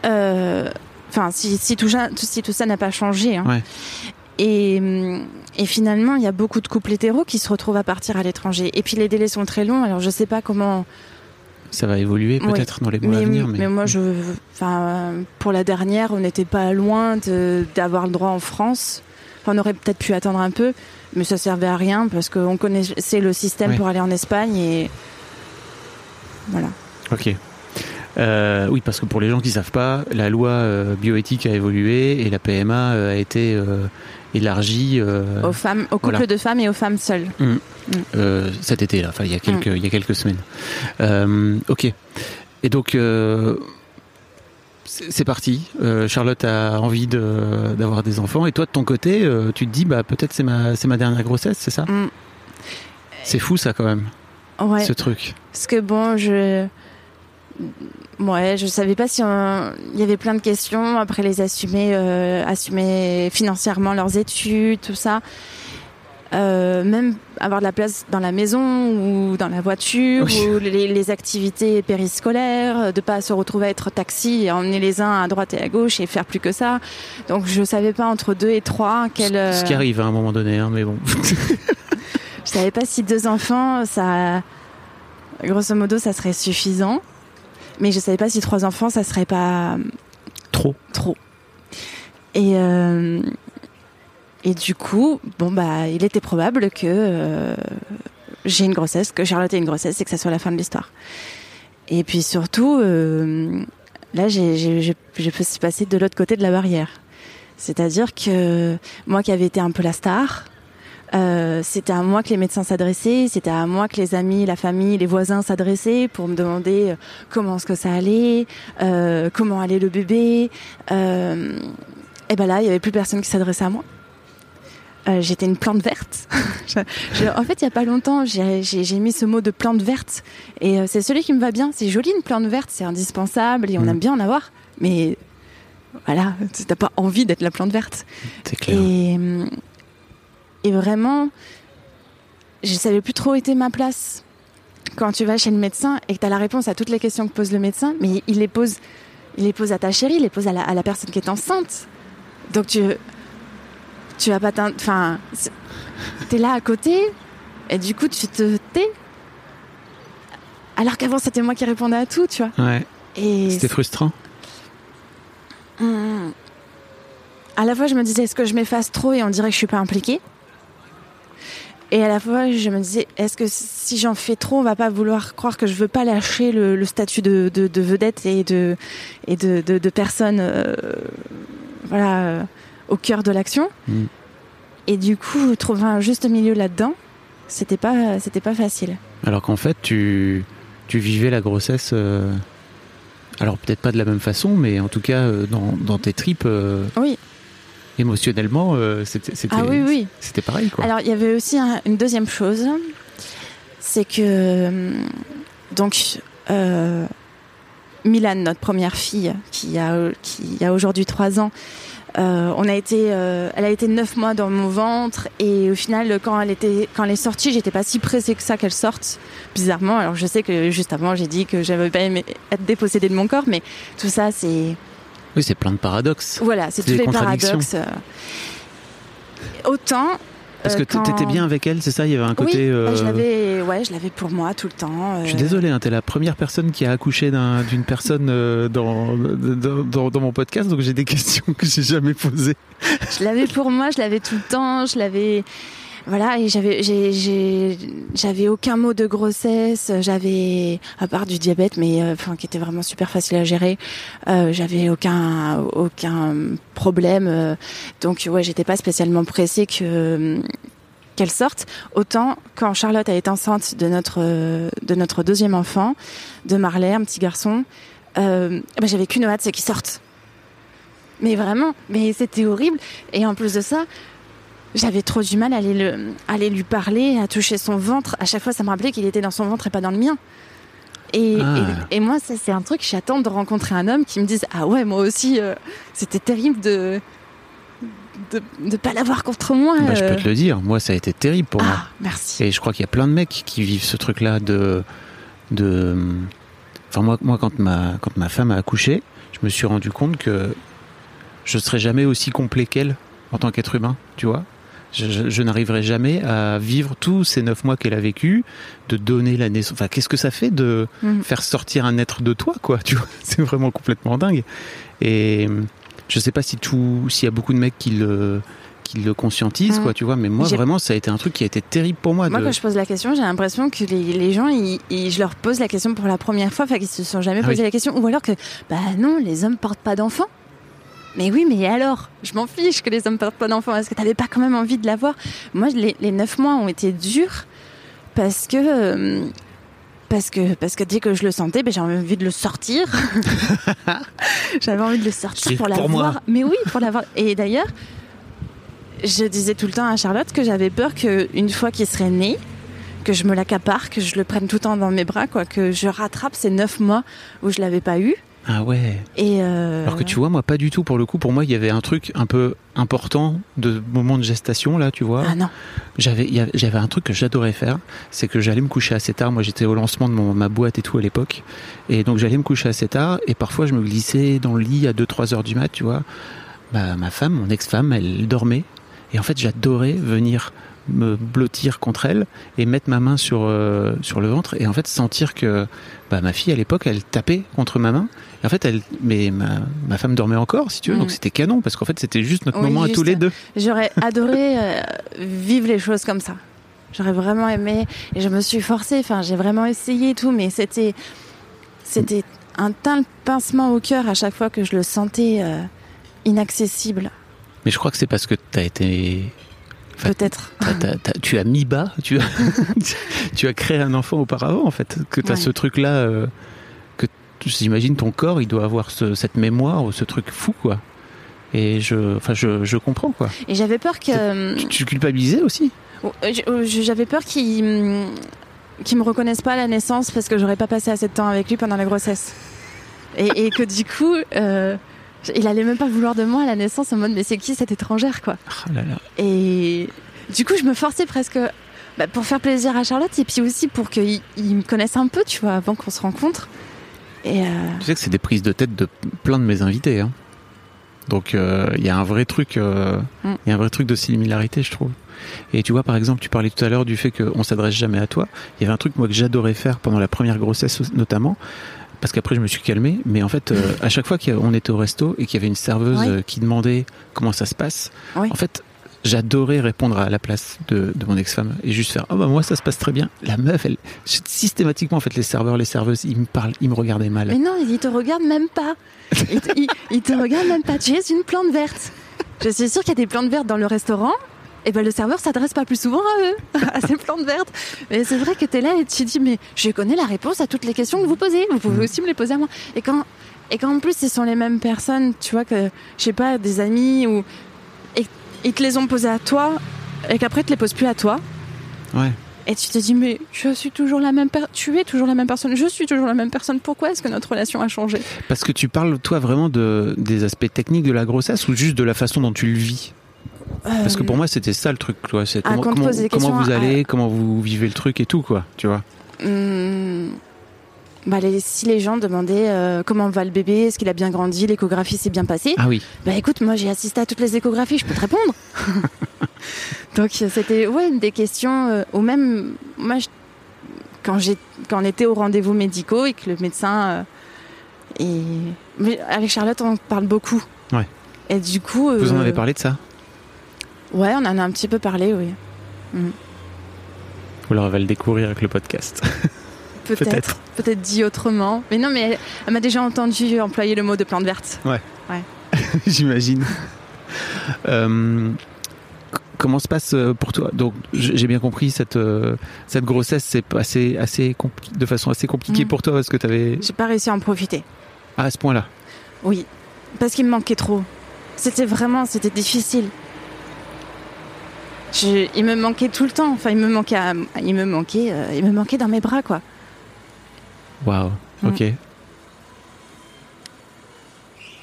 Euh, Enfin, si, si, tout, ça- si tout ça n'a pas changé. hein. Ouais. Et, et finalement, il y a beaucoup de couples hétéros qui se retrouvent à partir à l'étranger. Et puis les délais sont très longs. Alors je sais pas comment. Ça va évoluer peut-être dans les mois Mais, à venir. mais Mais, moi, je, euh, pour la dernière, on n'était pas loin d'avoir le droit en France. Enfin, on aurait peut-être pu attendre un peu, mais ça servait à rien parce qu'on connaissait le système Ouais. pour aller en Espagne et voilà. Ok. Euh, oui, parce que pour les gens qui savent pas, la loi euh, bioéthique a évolué et la PMA euh, a été élargie Aux femmes, aux couples voilà. de femmes et aux femmes seules. euh, cet été là, enfin il y a quelques il y a quelques semaines. Ok. Et donc c'est parti. Euh, Charlotte a envie de- d'avoir des enfants et toi de ton côté, euh, tu te dis bah peut-être c'est ma c'est ma dernière grossesse, c'est ça? Mm. C'est fou ça quand même, Ouais. ce truc. Parce que bon, je. Ouais, je savais pas si on- il y avait plein de questions. Après, les assumer, euh, assumer financièrement leurs études, tout ça. Euh, même avoir de la place dans la maison ou dans la voiture Oui. ou les, les activités périscolaires, de pas se retrouver à être taxi et emmener les uns à droite et à gauche et faire plus que ça. Donc je savais pas entre deux et trois quel. Ce- Ce qui euh, arrive à un moment donné, hein, mais bon. je savais pas si deux enfants, ça, grosso modo, ça serait suffisant. Mais je savais pas si trois enfants, ça serait pas Trop. trop. Et euh, et du coup, bon bah, il était probable que euh, j'ai une grossesse, que Charlotte ait une grossesse, et que ça soit la fin de l'histoire. Et puis surtout, euh, là, j'ai passée de l'autre côté de la barrière. C'est-à-dire que moi qui avais été un peu la star, Euh, c'était à moi que les médecins s'adressaient, c'était à moi que les amis, la famille, les voisins s'adressaient pour me demander euh, comment est-ce que ça allait, euh, comment allait le bébé. Euh, et ben là, il y avait plus personne qui s'adressait à moi. Euh, J'étais une plante verte. Je- je- en fait, il y a pas longtemps, j'ai mis ce mot de plante verte, et euh, c'est celui qui me va bien. C'est joli une plante verte, c'est indispensable et on Mm. aime bien en avoir. Mais voilà, t'as pas envie d'être la plante verte. C'est clair. Et, hum, et vraiment, je savais plus trop où était ma place. Quand tu vas chez le médecin et que tu as la réponse à toutes les questions que pose le médecin, mais il les pose, il les pose à ta chérie, il les pose à la, à la personne qui est enceinte. Donc tu, tu vas pas Enfin, t'es là à côté et du coup tu te tais. Alors qu'avant c'était moi qui répondais à tout, tu vois. Ouais. Et C'était frustrant. Hmm. À la fois, je me disais, est-ce que je m'efface trop et on dirait que je suis pas impliquée? Et à la fois, je me disais, est-ce que si j'en fais trop, on va pas vouloir croire que je veux pas lâcher le, le statut de, de- de vedette et de, et de, de- de personne euh, voilà, euh, au cœur de l'action Mm. Et du coup, trouver un juste milieu là-dedans, c'était pas, c'était pas facile. Alors qu'en fait, tu, tu vivais la grossesse. euh, alors peut-être pas de la même façon, mais en tout cas dans, dans tes tripes Oui. Émotionnellement, euh, c'était Ah oui, oui. c'était pareil quoi. Alors, il y avait aussi un- une deuxième chose, c'est que hum, donc euh, Milan, notre première fille, qui a qui a aujourd'hui trois ans, euh, on a été, euh, elle a été neuf mois dans mon ventre et au final, quand elle était, quand elle est sortie, j'étais pas si pressée que ça qu'elle sorte. Bizarrement, alors je sais que juste avant, j'ai dit que j'avais pas aimé être dépossédée de mon corps, mais tout ça, c'est Oui, c'est plein de paradoxes. voilà, c'est tous les paradoxes. euh. Autant Parce euh, que quand- t'étais bien avec elle, c'est ça? Il y avait un côté. oui, euh, je l'avais, ouais, je l'avais pour moi tout le temps. Je suis euh, désolé, hein, t'es la première personne qui a accouché d'un- d'une personne euh, dans, dans, dans- dans mon podcast, donc j'ai des questions que j'ai jamais posées. Je l'avais pour moi, je l'avais tout le temps, je l'avais. Voilà, et j'avais, j'avais aucun mot de grossesse, j'avais, à part du diabète, mais euh, enfin, qui était vraiment super facile à gérer, euh, j'avais aucun, aucun problème. euh, donc, ouais, j'étais pas spécialement pressée que qu'elle sorte. Autant quand Charlotte a été enceinte de notre de notre deuxième enfant, de Marley, un petit garçon, euh, bah, j'avais qu'une hâte, c'est qu'il sorte. Mais vraiment, mais c'était horrible. Et en plus de ça, j'avais trop du mal à aller, le, à aller lui parler, à toucher son ventre. À chaque fois, ça me rappelait qu'il était dans son ventre et pas dans le mien. Et, Ah. et, et moi, ça, c'est un truc, j'attends de rencontrer un homme qui me dise Ah ouais, moi aussi, euh, c'était terrible de de ne pas l'avoir contre moi. Bah, je euh. peux te le dire, moi ça a été terrible pour moi. Ah, merci. Et je crois qu'il y a plein de mecs qui vivent ce truc-là de, de. Enfin moi, moi quand ma quand ma femme a accouché, je me suis rendu compte que je serais jamais aussi complet qu'elle en tant qu'être humain, tu vois. Je, je- je n'arriverai jamais à vivre tous ces neuf mois qu'elle a vécu, de donner la naissance. Enfin, qu'est-ce que ça fait de Mhm. faire sortir un être de toi, quoi Tu vois, c'est vraiment complètement dingue. Et je sais pas si tout, s'il y a beaucoup de mecs qui le qui le conscientisent, Mhm. quoi, tu vois. Mais moi, vraiment, ça a été un truc qui a été terrible pour moi. Moi, de- quand je pose la question, j'ai l'impression que les, les gens, ils, ils- je leur pose la question pour la première fois, enfin qu'ils se sont jamais Ah posé oui. la question, ou alors que, bah non, les hommes portent pas d'enfants. Mais oui, mais alors Je m'en fiche que les hommes portent pas d'enfants. Est-ce que t'avais pas quand même envie de l'avoir? Moi, les, les neuf mois ont été durs parce que. euh, parce que, parce que dès que je le sentais, ben, j'avais envie de le sortir. j'avais envie de le sortir pour l'avoir. Mais oui, pour l'avoir. Et d'ailleurs, je disais tout le temps à Charlotte que j'avais peur qu'une fois qu'il serait né, que je me l'accapare, que je le prenne tout le temps dans mes bras, quoi, que je rattrape ces neuf mois où je l'avais pas eu. Ah ouais. Et euh, Alors que tu vois, moi, pas du tout. Pour le coup, pour moi, il y avait un truc un peu important de moment de gestation, là, tu vois. Ah non. J'avais, un truc que j'adorais faire, c'est que j'allais me coucher assez tard. Moi, j'étais au lancement de mon, ma boîte et tout à l'époque. Et donc, j'allais me coucher assez tard. Et parfois, je me glissais dans le lit à 2-3 heures du mat, tu vois. Bah, ma femme, mon ex-femme, elle dormait. Et en fait, j'adorais venir me blottir contre elle et mettre ma main sur, euh, sur le ventre et en fait sentir que bah, ma fille à l'époque elle tapait contre ma main en fait elle mais ma, ma femme dormait encore si tu veux Mm. donc c'était canon parce qu'en fait c'était juste notre Oui, moment à tous les deux J'aurais adoré euh, vivre les choses comme ça. J'aurais vraiment aimé et je me suis forcée. Enfin, j'ai vraiment essayé et tout, mais c'était c'était un tel pincement au cœur à chaque fois que je le sentais euh, inaccessible. Mais je crois que c'est parce que tu as été Enfin, Peut-être. tu as mis bas, tu as, tu as créé un enfant auparavant en fait, que tu as Ouais. ce truc-là, euh, j'imagine ton corps, il doit avoir ce- cette mémoire, ou ce truc fou quoi. Et je, enfin, je, je comprends quoi. Et j'avais peur que. Tu, tu culpabilisais aussi Oh, euh, euh, J'avais peur qu'il qu'il me reconnaisse pas à la naissance parce que j'aurais pas passé assez de temps avec lui pendant la grossesse. Et, et que du coup, euh, il allait même pas vouloir de moi à la naissance en mode mais c'est qui cette étrangère quoi? Oh là là. Et du coup, je me forçais presque bah, pour faire plaisir à Charlotte et puis aussi pour qu'il il me connaisse un peu, tu vois, avant qu'on se rencontre. Et euh, Tu sais que c'est des prises de tête de plein de mes invités. Hein. Donc euh, il y a un vrai truc, euh, Mm. y a un vrai truc de similarité, je trouve. Et tu vois, par exemple, tu parlais tout à l'heure du fait qu'on s'adresse jamais à toi. Il y avait un truc moi que j'adorais faire pendant la première grossesse notamment. Parce qu'après je me suis calmé, mais en fait euh, à chaque fois qu'on était au resto et qu'il y avait une serveuse Oui. qui demandait comment ça se passe, Oui. en fait j'adorais répondre à la place de, de mon ex-femme et juste faire ah bah moi ça se passe très bien. La meuf, elle systématiquement en fait les serveurs, les serveuses, ils me parlent, ils me regardaient mal. mais non, il te regarde même pas. Il te, te regarde même pas. Tu es une plante verte. Je suis sûre qu'il y a des plantes vertes dans le restaurant. Et ben le serveur s'adresse pas plus souvent à eux, à ces plantes vertes. Mais c'est vrai que tu es là et tu te dis mais je connais la réponse à toutes les questions que vous posez. Vous pouvez aussi me les poser à moi. Et quand et quand en plus ce sont les mêmes personnes, tu vois que je sais pas des amis ou ils te les ont posées à toi et qu'après ils te les posent plus à toi. Ouais. Et tu te dis mais je suis toujours la même tu es toujours la même personne, je suis toujours la même personne. Pourquoi est-ce que notre relation a changé? Parce que tu parles, toi, vraiment de, des aspects techniques de la grossesse ou juste de la façon dont tu le vis? Parce que pour moi, c'était ça le truc, Ah, comment, comment, comment vous allez, comment vous vivez le truc et tout, quoi. Tu vois Hum, bah, les- si les gens demandaient euh, comment va le bébé, est-ce qu'il a bien grandi, l'échographie s'est bien passée, Ah oui. bah écoute, moi j'ai assisté à toutes les échographies, je peux te répondre. Donc euh, c'était ouais une des questions, euh, ou même moi je- quand j'ai quand on était au rendez-vous médicaux et que le médecin euh, et mais avec Charlotte on parle beaucoup. Ouais. Et du coup, Vous en avez parlé de ça Ouais, on en a un petit peu parlé, oui. Ou alors elle va le découvrir avec le podcast. Peut-être. Peut-être. Dit autrement. Mais non, mais elle, elle m'a déjà entendu employer le mot de plante verte. J'imagine. Euh, comment se passe euh, pour toi? Donc, j'ai bien compris cette euh, cette grossesse, c'est assez compli- de façon assez compliquée Mm. pour toi parce que t'avais J'ai pas réussi à en profiter. ah, à ce point-là. Oui. Parce qu'il me manquait trop. C'était vraiment, c'était difficile. Je- il me manquait tout le temps. Enfin, il me manquait, il me manquait, il me manquait dans mes bras, quoi. Waouh. Mm. Ok.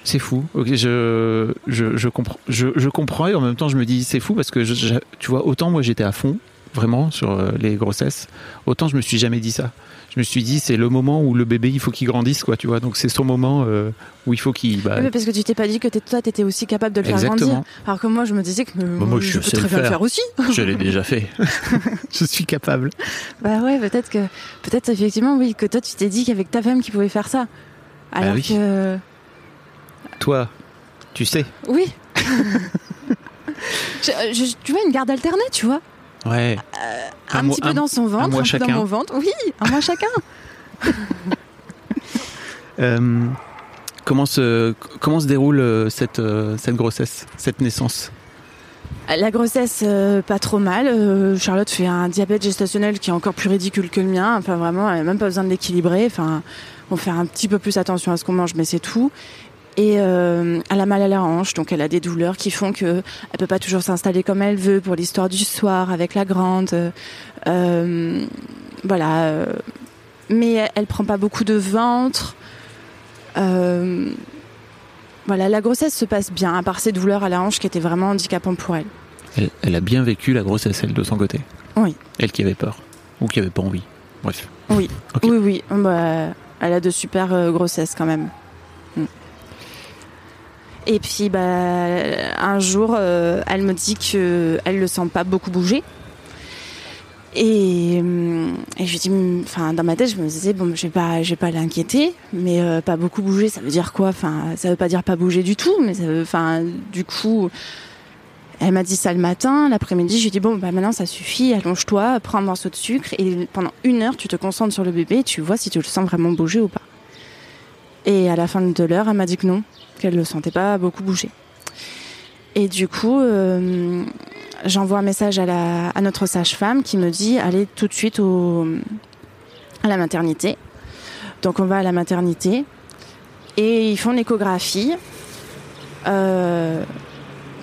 C'est fou. Ok, je, je, je comprends. Je, je comprends et en même temps je me dis c'est fou parce que je- je- tu vois autant moi j'étais à fond vraiment sur euh, les grossesses, autant je me suis jamais dit ça. Je me suis dit c'est le moment où le bébé il faut qu'il grandisse quoi, tu vois. Donc c'est son moment euh, où il faut qu'il. bah, Oui, mais parce que tu t'es pas dit que t'es- toi, t'étais aussi capable de le faire Exactement. grandir. Alors que moi, je me disais que Bah, moi, je je, peux le très bien le faire. faire aussi. je l'ai déjà fait. je suis capable. Bah ouais, peut-être que, peut-être effectivement, oui, que toi, tu t'es dit qu'avec ta femme, qui pouvait faire ça. Alors Bah oui. que, Toi, tu sais. oui. Je- je- tu vois, une garde alternée, tu vois. Ouais. Un, Un petit peu un- dans son ventre, un peu chacun. dans mon ventre. Oui, un mois chacun. Euh, comment se comment se déroule euh, cette euh, cette grossesse, cette naissance? La grossesse, euh, pas trop mal. Euh, Charlotte fait un diabète gestationnel qui est encore plus ridicule que le mien. Enfin, vraiment, elle n'a même pas besoin de l'équilibrer. Enfin, on fait un petit peu plus attention à ce qu'on mange, mais c'est tout. Et euh, elle a mal à la hanche, donc elle a des douleurs qui font que elle peut pas toujours s'installer comme elle veut pour l'histoire du soir avec la grande. Euh, voilà. euh, Mais elle, elle prend pas beaucoup de ventre. Euh, voilà, la grossesse se passe bien, à part ces douleurs à la hanche qui étaient vraiment handicapantes pour elle. elle, elle a bien vécu la grossesse elle de son côté? Oui. Elle qui avait peur ou qui avait pas envie? Bref. Oui, oui, oui. Bah, elle a de super euh, grossesses quand même. Et puis, bah, un jour, euh, elle me dit que elle le sent pas beaucoup bouger. Et, hum, et je dis, hum, enfin, dans ma tête, je me disais, bon, je vais pas, vais pas l'inquiéter, mais euh, pas beaucoup bouger, ça veut dire quoi? Enfin, ça veut pas dire pas bouger du tout, mais enfin, du coup, elle m'a dit ça le matin, l'après-midi, je lui ai dit, bon, bah maintenant ça suffit, allonge-toi, prends un morceau de sucre, et pendant une heure, tu te concentres sur le bébé, tu vois si tu le sens vraiment bouger ou pas. Et à la fin de l'heure, elle m'a dit que non, qu'elle le sentait pas beaucoup bouger. Et du coup, euh, j'envoie un message à, la, à notre sage-femme qui me dit allez tout de suite au, à la maternité. Donc on va à la maternité et ils font une échographie. Euh,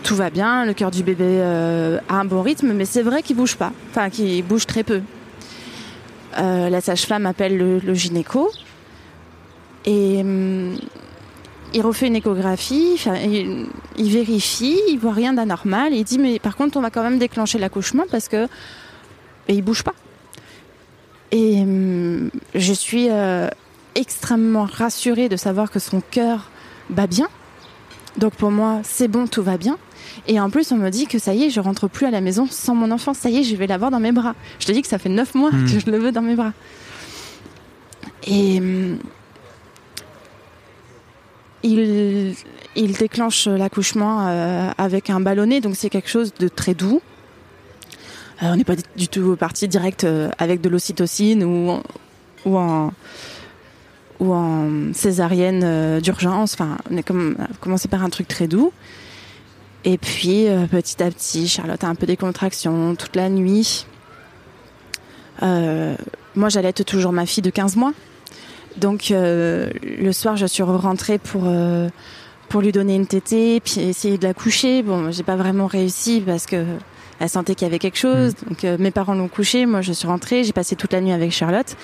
tout va bien, le cœur du bébé euh, a un bon rythme, mais c'est vrai qu'il bouge pas, enfin qu'il bouge très peu. La sage-femme appelle le, le gynéco et hum, il refait une échographie, il, il vérifie, il voit rien d'anormal, et il dit mais par contre on va quand même déclencher l'accouchement parce que et il bouge pas. Et hum, je suis euh, extrêmement rassurée de savoir que son cœur bat bien. Donc pour moi, c'est bon, tout va bien. Et en plus, on me dit que ça y est, je rentre plus à la maison sans mon enfant. Ça y est, je vais l'avoir dans mes bras. Je te dis que ça fait neuf mois Hmm. que je le veux dans mes bras. Et hum, il, déclenche l'accouchement euh, avec un ballonnet, donc c'est quelque chose de très doux. Euh, on n'est pas du tout parti direct euh, avec de l'ocytocine ou, en- césarienne d'urgence. Enfin, on est a commencé par un truc très doux. Et puis, petit à petit, Charlotte a un peu des contractions toute la nuit. Moi, j'allaite toujours ma fille de 15 mois. Donc, euh, le soir, je suis rentrée pour, euh, pour lui donner une tétée, puis essayer de la coucher. Bon, j'ai pas vraiment réussi parce que elle sentait qu'il y avait quelque chose. Donc, euh, mes parents l'ont couchée. Moi, je suis rentrée. J'ai passé toute la nuit avec Charlotte.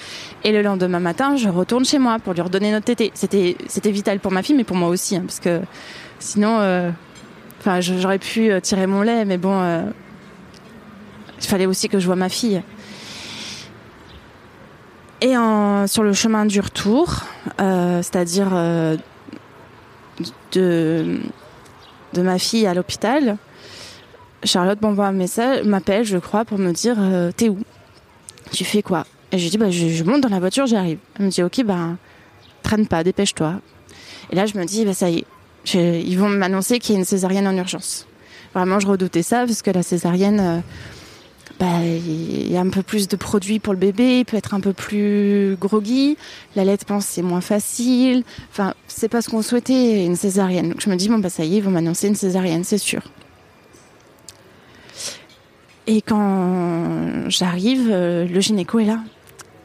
Et le lendemain matin, je retourne chez moi pour lui redonner notre tétée. C'était, c'était vital pour ma fille, mais pour moi aussi, hein, parce que sinon, enfin, j'aurais pu tirer mon lait, mais bon, euh, il fallait aussi que je vois ma fille. Et sur le chemin du retour, euh, c'est-à-dire euh, de, ma fille à l'hôpital, Charlotte m'envoie un message, m'appelle, je crois, pour me dire euh, T'es où? Tu fais quoi? Et je lui dis bah, je, je monte dans la voiture, j'arrive. Elle me dit Ok, bah, traîne pas, dépêche-toi. Et là, je me dis bah, Ça y est, ils vont m'annoncer qu'il y a une césarienne en urgence. Vraiment, je redoutais ça, parce que la césarienne. Bah, il y a un peu plus de produits pour le bébé, il peut être un peu plus groggy, la pense c'est moins facile. Enfin, c'est pas ce qu'on souhaitait, une césarienne. Donc je me dis, bon, bah ça y est, ils vont m'annoncer une césarienne, c'est sûr. Et quand j'arrive, euh, le gynéco est là.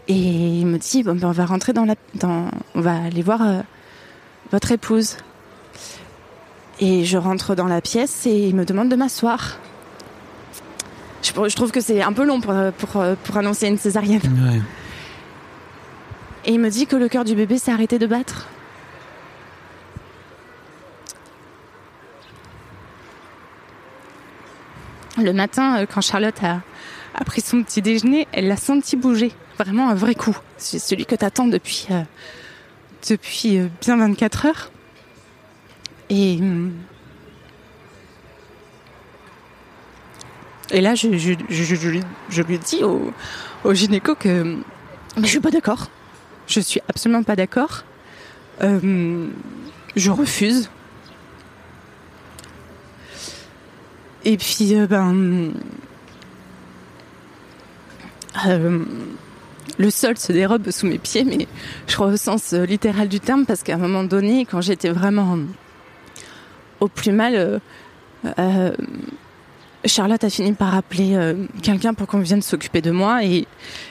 Et il me dit, bon, ben, on va rentrer dans la. Dans, on va aller voir euh, votre épouse. Et je rentre dans la pièce et il me demande de m'asseoir. Je, je trouve que c'est un peu long pour, pour, pour annoncer une césarienne. Ouais. Et il me dit que le cœur du bébé s'est arrêté de battre. Le matin, euh, quand Charlotte a, a pris son petit déjeuner, elle l'a senti bouger. Vraiment un vrai coup. C'est celui que t'attends depuis, euh, depuis euh, bien 24 heures. Et, hum, et là, je, je, je, je lui, dis au, au gynéco que mais je suis pas d'accord. Je suis absolument pas d'accord. Euh, je refuse. Et puis, euh, ben. euh, le sol se dérobe sous mes pieds, mais je crois au sens littéral du terme, parce qu'à un moment donné, quand j'étais vraiment au plus mal, Charlotte a fini par appeler euh, quelqu'un pour qu'on vienne s'occuper de moi et,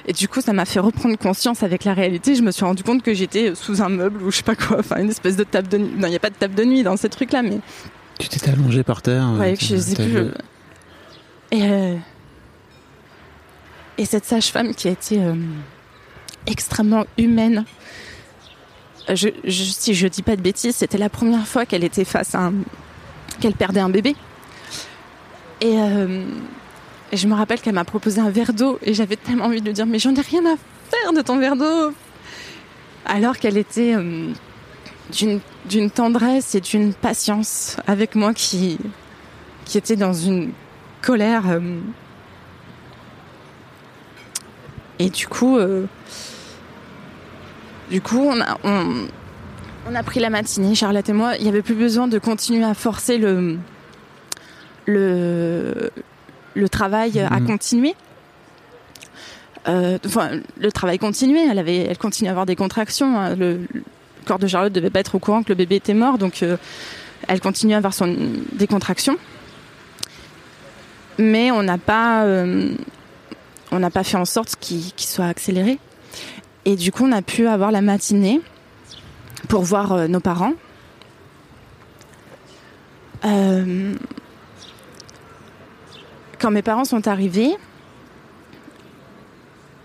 et du coup ça m'a fait reprendre conscience avec la réalité. Je me suis rendu compte que j'étais sous un meuble ou je sais pas quoi, enfin une espèce de table de nuit. Non, il n'y a pas de table de nuit dans ces trucs-là, mais Tu t'étais allongé par terre. ouais, euh, que je sais plus. vu- je- Et, euh, et cette sage-femme qui a été euh, extrêmement humaine. Je, je, si je dis pas de bêtises, c'était la première fois qu'elle était face à un, qu'elle perdait un bébé. Et, euh, et je me rappelle qu'elle m'a proposé un verre d'eau et j'avais tellement envie de lui dire mais j'en ai rien à faire de ton verre d'eau. Alors qu'elle était euh, d'une tendresse et d'une patience avec moi qui qui était dans une colère. euh, et du coup, euh, du coup, on a, on a pris la matinée, Charlotte et moi. Il n'y avait plus besoin de continuer à forcer le, le, le travail à Mhm. continuer. Euh, enfin, le travail continuait. Elle avait, elle continuait à avoir des contractions. hein. Le, le corps de Charlotte devait pas être au courant que le bébé était mort, donc euh, elle continuait à avoir son, des contractions. mais on n'a pas, euh, on n'a pas fait en sorte qu'il soit accéléré. Et du coup, on a pu avoir la matinée pour voir nos parents. Quand mes parents sont arrivés,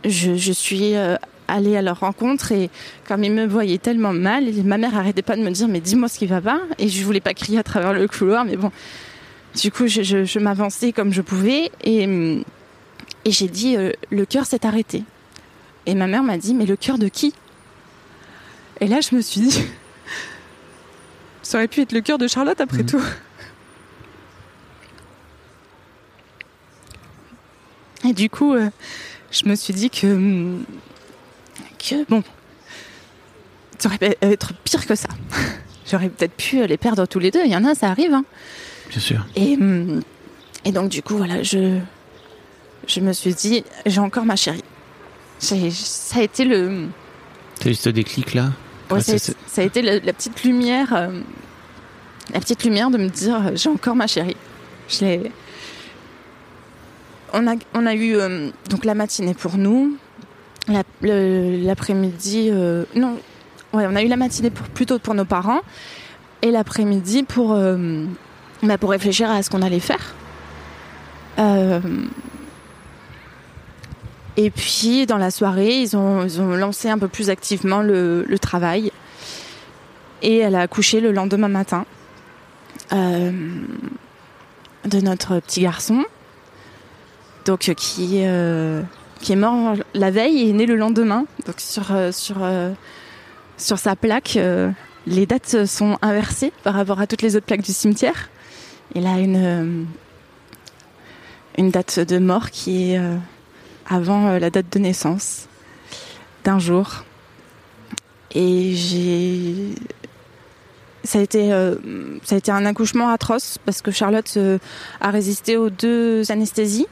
je, je suis euh, allée à leur rencontre et comme ils me voyaient tellement mal, ma mère arrêtait pas de me dire mais dis-moi ce qui va pas. Et je voulais pas crier à travers le couloir mais bon, du coup je, je- je m'avançais comme je pouvais et, et j'ai dit euh, le cœur s'est arrêté. Et ma mère m'a dit mais le cœur de qui? Et là je me suis dit ça aurait pu être le cœur de Charlotte après tout. Et du coup, euh, je me suis dit que, hum, que bon, ça aurait pu être pire que ça. J'aurais peut-être pu les perdre tous les deux. Il y en a, ça arrive. hein. Bien sûr. Et, hum, et donc, du coup, voilà, je, je me suis dit, j'ai encore ma chérie. Ça a été le, T'as eu ce déclic-là Ouais, ça, a, c'est- ça a été la, la petite lumière, euh, la petite lumière de me dire euh, j'ai encore ma chérie. Je l'ai. On a, on a eu euh, donc la matinée pour nous, l'après-midi. euh, non, ouais, on a eu la matinée plutôt pour nos parents et l'après-midi pour euh, bah, réfléchir à ce qu'on allait faire. Et puis, dans la soirée, ils ont, ils ont lancé un peu plus activement le, le travail. Et elle a accouché le lendemain matin de notre petit garçon, donc euh, qui, euh, qui est mort la veille et est né le lendemain. Donc sur, euh, sur, sur sa plaque, les dates sont inversées par rapport à toutes les autres plaques du cimetière. Il a une, une date de mort qui est avant la date de naissance d'un jour. Et j'ai. Ça a, été, ça a été un accouchement atroce parce que Charlotte a résisté aux deux anesthésies,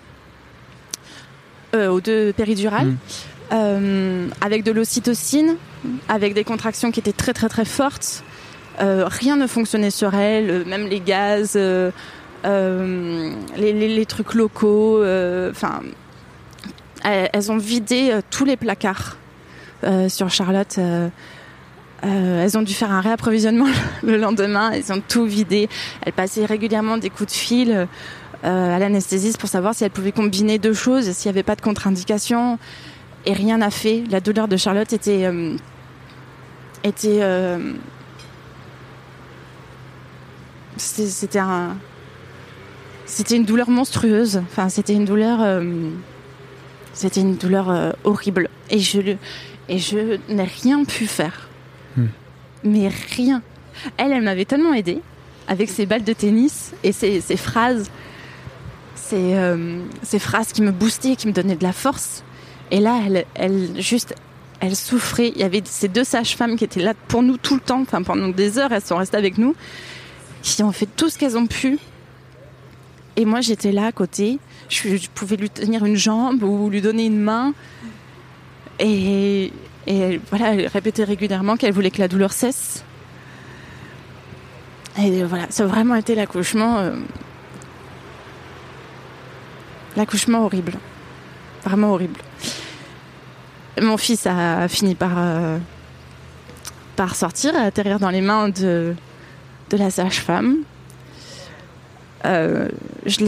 aux deux péridurales, Mm. euh, avec de l'ocytocine, avec des contractions qui étaient très très très fortes. Euh, rien ne fonctionnait sur elle, euh, même les gaz, euh, euh, les, les- les trucs locaux. euh, Enfin, elles, elles ont vidé euh, tous les placards euh, sur Charlotte. euh, euh, elles ont dû faire un réapprovisionnement le lendemain. Elles ont tout vidé. Elles passaient régulièrement des coups de fil euh, à l'anesthésiste pour savoir si elles pouvaient combiner deux choses, s'il n'y avait pas de contre-indication. Et rien n'a fait. La douleur de Charlotte était euh, était euh, c'était c'était un c'était une douleur monstrueuse. Enfin, c'était une douleur euh, c'était une douleur euh, horrible. Et je et je n'ai rien pu faire. Hmm. Mais rien. Elle, elle m'avait tellement aidée avec ses balles de tennis et ses, ses phrases, ces, euh, ces phrases qui me boostaient, qui me donnaient de la force. Et là, elle, juste, elle souffrait. Il y avait ces deux sages-femmes qui étaient là pour nous tout le temps, enfin pendant des heures, elles sont restées avec nous, qui ont fait tout ce qu'elles ont pu. Et moi, j'étais là à côté. Je, pouvais lui tenir une jambe ou lui donner une main. Et, voilà, elle répétait régulièrement qu'elle voulait que la douleur cesse. Et voilà, ça a vraiment été l'accouchement. euh, l'accouchement horrible. Vraiment horrible. Mon fils a fini par, euh, par sortir, à atterrir dans les mains de, de la sage-femme. Euh, je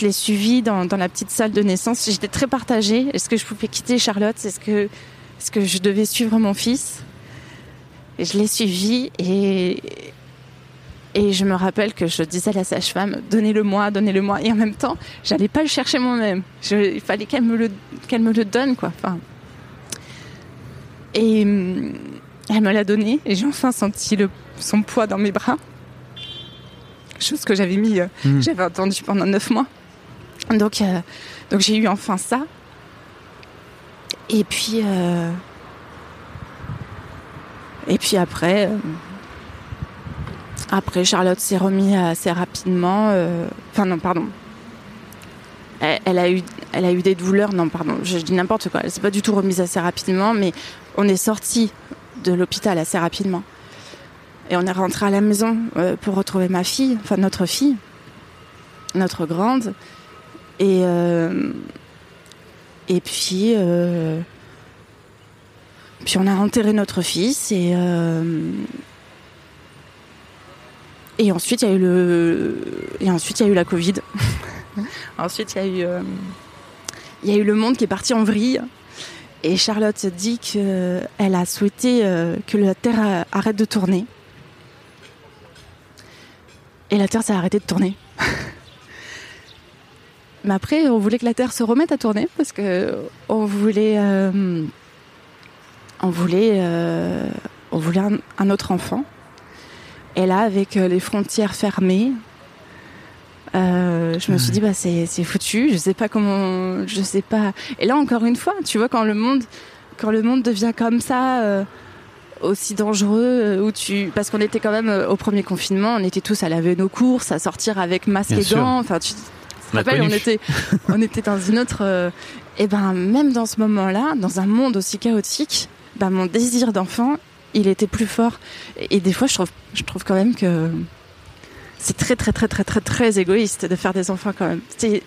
l'ai suivi dans, dans la petite salle de naissance. J'étais très partagée. Est-ce que je pouvais quitter Charlotte? Est-ce que, est que je devais suivre mon fils? Et je l'ai suivi et, et je me rappelle que je disais à la sage-femme donnez-le-moi, donnez-le-moi. Et en même temps, j'allais pas le chercher moi-même. Il fallait qu'elle me, le- qu'elle me le donne, quoi. Enfin, et hum, elle me l'a donné et j'ai enfin senti le, son poids dans mes bras. Chose que j'avais mis, euh, Mm. j'avais attendu pendant neuf mois. Donc, euh, donc j'ai eu enfin ça. Et puis, euh, et puis après, euh, après Charlotte s'est remise assez rapidement. euh, Enfin non, pardon. Elle, a eu, elle a eu des douleurs. Non, pardon, je, dis n'importe quoi. Elle s'est pas du tout remise assez rapidement, mais on est sorti de l'hôpital assez rapidement. Et on est rentré à la maison euh, pour retrouver ma fille, enfin notre fille, notre grande. Et, euh, et puis, euh, puis on a enterré notre fils et, et ensuite il y a eu le et ensuite il y a eu la Covid. ensuite il y a eu euh, il y a eu le monde qui est parti en vrille. Et Charlotte dit qu'elle a souhaité euh, que la Terre arrête de tourner. Et la Terre s'est arrêtée de tourner. Mais après, on voulait que la Terre se remette à tourner parce que on voulait, euh, on voulait, euh, on voulait un, un autre enfant. Et là, avec euh, les frontières fermées, euh, je me suis dit bah c'est c'est foutu. Je sais pas comment, je sais pas. Et là encore une fois, tu vois quand le monde, quand le monde devient comme ça. euh, aussi dangereux où tu parce qu'on était quand même au premier confinement on était tous à laver nos courses à sortir avec masque Bien et gants enfin tu te rappelles, on était on était dans une autre euh, et ben même dans ce moment-là dans un monde aussi chaotique ben mon désir d'enfant il était plus fort et, et des fois je trouve je trouve quand même que c'est très très très très très très égoïste de faire des enfants quand même c'est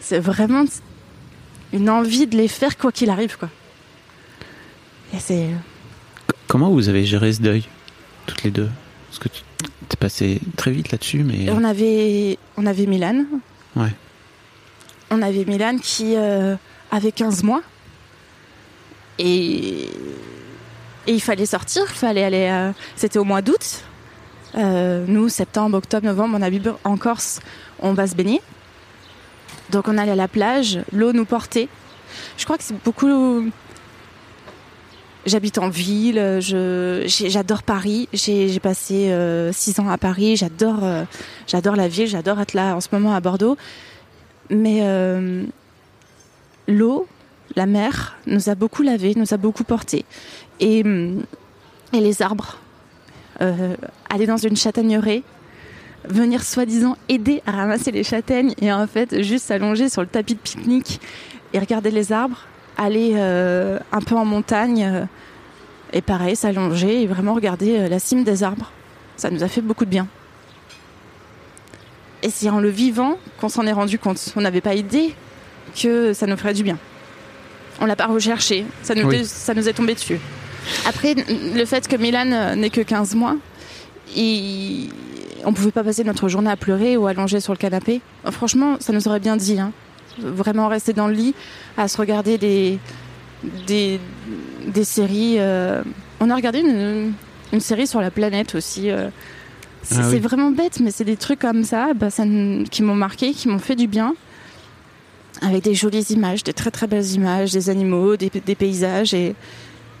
c'est vraiment une envie de les faire quoi qu'il arrive quoi et c'est Comment vous avez géré ce deuil, toutes les deux? Parce que tu t'es passé très vite là-dessus, mais on avait, on avait Milan. Ouais. On avait Milan qui euh, avait 15 mois. Et, et il fallait sortir, il fallait aller. euh, C'était au mois d'août. Euh, nous, septembre, octobre, novembre, on habite en Corse, on va se baigner. Donc on allait à la plage, l'eau nous portait. Je crois que c'est beaucoup. J'habite en ville, j'adore Paris. J'ai, passé euh, six ans à Paris. J'adore, j'adore la ville. J'adore être là en ce moment à Bordeaux. Mais l'eau, la mer, nous a beaucoup lavé, nous a beaucoup porté. Et, hum, et les arbres. Euh, aller dans une châtaigneraie, venir soi-disant aider à ramasser les châtaignes et en fait juste s'allonger sur le tapis de pique-nique et regarder les arbres, aller euh, un peu en montagne euh, et pareil s'allonger et vraiment regarder euh, la cime des arbres. Ça nous a fait beaucoup de bien. Et c'est en le vivant qu'on s'en est rendu compte. On n'avait pas idée que ça nous ferait du bien. On l'a pas recherché, ça nous, Oui. ça nous est tombé dessus. Après, le fait que Milan euh, n'ait que 15 mois, il... on pouvait pas passer notre journée à pleurer ou allongé sur le canapé. Franchement, ça nous aurait bien dit. hein. Vraiment rester dans le lit, à se regarder des, des, des séries. euh, On a regardé une, une série sur la planète aussi. euh. C'est Ah oui. vraiment bête, mais c'est des trucs comme ça, bah, ça qui m'ont marqué, qui m'ont fait du bien. Avec des jolies images, des très très belles images, des animaux, des, des paysages. Et,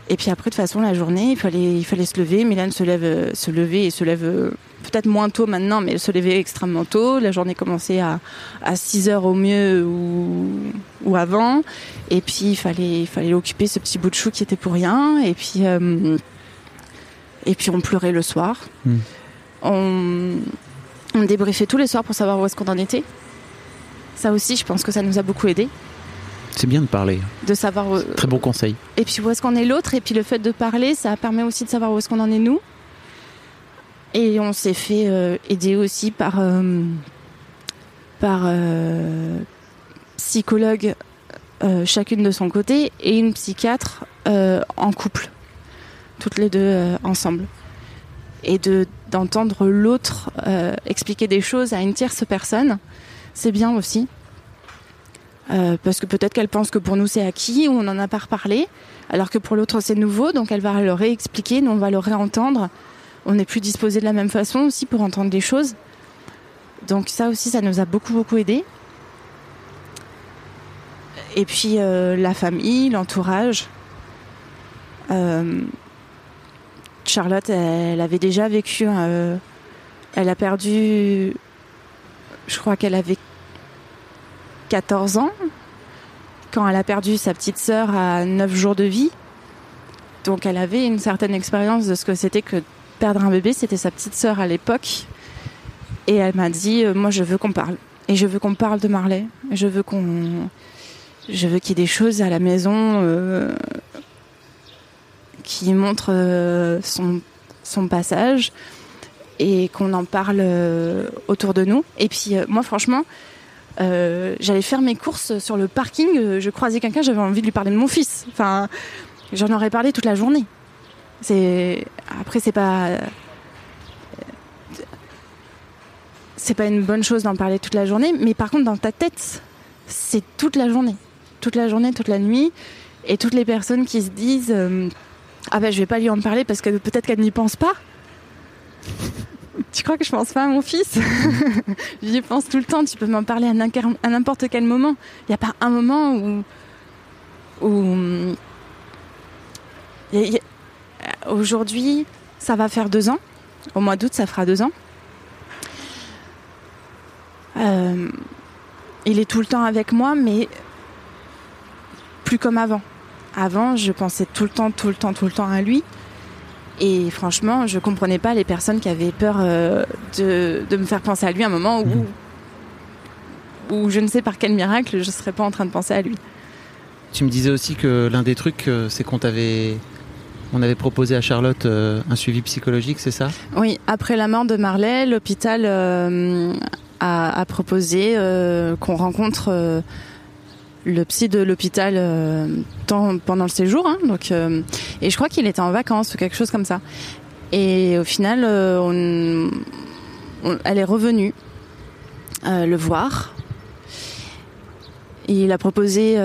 et puis après, de toute façon, la journée, il fallait, il fallait se lever. Milan se lève, euh, se levait et se lève euh, peut-être moins tôt maintenant, mais se levait extrêmement tôt. La journée commençait à, à 6 heures au mieux ou, ou avant. Et puis, il fallait, il fallait occuper ce petit bout de chou qui était pour rien. Et puis, euh, et puis on pleurait le soir. Hmm. On, on débriefait tous les soirs pour savoir où est-ce qu'on en était. Ça aussi, je pense que ça nous a beaucoup aidé c'est bien de parler. de savoir où- Très bon conseil. et puis où est-ce qu'on est l'autre? Et puis le fait de parler ça permet aussi de savoir où est-ce qu'on en est nous. Et on s'est fait euh, aider aussi par euh, par euh, psychologue euh, chacune de son côté et une psychiatre en couple. Toutes les deux ensemble. Et de d'entendre l'autre expliquer des choses à une tierce personne c'est bien aussi euh, parce que peut-être qu'elle pense que pour nous c'est acquis ou on n'en a pas reparlé, alors que pour l'autre c'est nouveau, donc elle va le réexpliquer, nous on va le réentendre. On n'est plus disposé de la même façon aussi pour entendre des choses. Donc ça aussi, ça nous a beaucoup beaucoup aidé. Et puis euh, la famille, l'entourage. Euh, Charlotte, elle avait déjà vécu, elle a perdu, je crois qu'elle avait 14 ans quand elle a perdu sa petite sœur à 9 jours de vie. Donc elle avait une certaine expérience de ce que c'était que perdre un bébé. C'était sa petite sœur à l'époque. Et elle m'a dit, euh, moi je veux qu'on parle. Et je veux qu'on parle de Marley. Je veux qu'on... Je veux qu'il y ait des choses à la maison euh, qui montrent euh, son, son passage et qu'on en parle autour de nous. Et puis moi franchement, Euh, j'allais faire mes courses sur le parking, euh, je croisais quelqu'un, j'avais envie de lui parler de mon fils. Enfin, j'en aurais parlé toute la journée. Après c'est pas c'est pas une bonne chose d'en parler toute la journée, mais par contre dans ta tête, c'est toute la journée, toute la journée, toute la nuit, et toutes les personnes qui se disent euh, ah ben je vais pas lui en parler parce que peut-être qu'elle n'y pense pas. Tu crois que je pense pas à mon fils J'y pense tout le temps. Tu peux m'en parler à n'importe quel moment. Il n'y a pas un moment où a- aujourd'hui ça va faire deux ans. Au mois d'août ça fera deux ans. Euh, il est tout le temps avec moi, mais plus comme avant. Avant, je pensais tout le temps, tout le temps, tout le temps à lui. Et franchement, je comprenais pas les personnes qui avaient peur euh, de, de me faire penser à lui à un moment où, où je ne sais par quel miracle, je serais pas en train de penser à lui. Tu me disais aussi que l'un des trucs, euh, c'est qu'on t'avait, on avait proposé à Charlotte euh, un suivi psychologique, c'est ça? Oui, après la mort de Marley, l'hôpital euh, a, a proposé euh, qu'on rencontre le psy de l'hôpital euh, pendant le séjour. hein, donc, euh, et je crois qu'il était en vacances ou quelque chose comme ça. Et au final, euh, elle est revenue le voir. Il a proposé,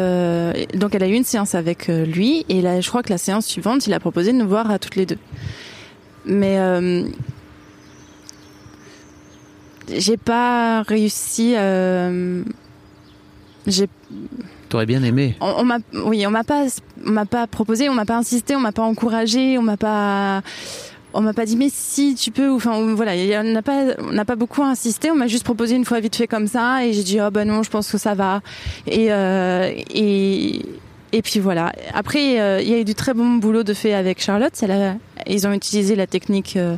donc elle a eu une séance avec lui, et là, je crois que la séance suivante, il a proposé de nous voir à toutes les deux. Mais j'ai pas réussi. j'ai T'aurais bien aimé. on, on m'a oui on m'a pas on m'a pas proposé on m'a pas insisté on m'a pas encouragé on m'a pas on m'a pas dit mais si tu peux enfin voilà on n'a pas on n'a pas beaucoup insisté on m'a juste proposé une fois vite fait comme ça et j'ai dit oh bah non je pense que ça va et euh, et et puis voilà après euh, il y a eu du très bon boulot de fait avec Charlotte a- ils ont utilisé la technique euh,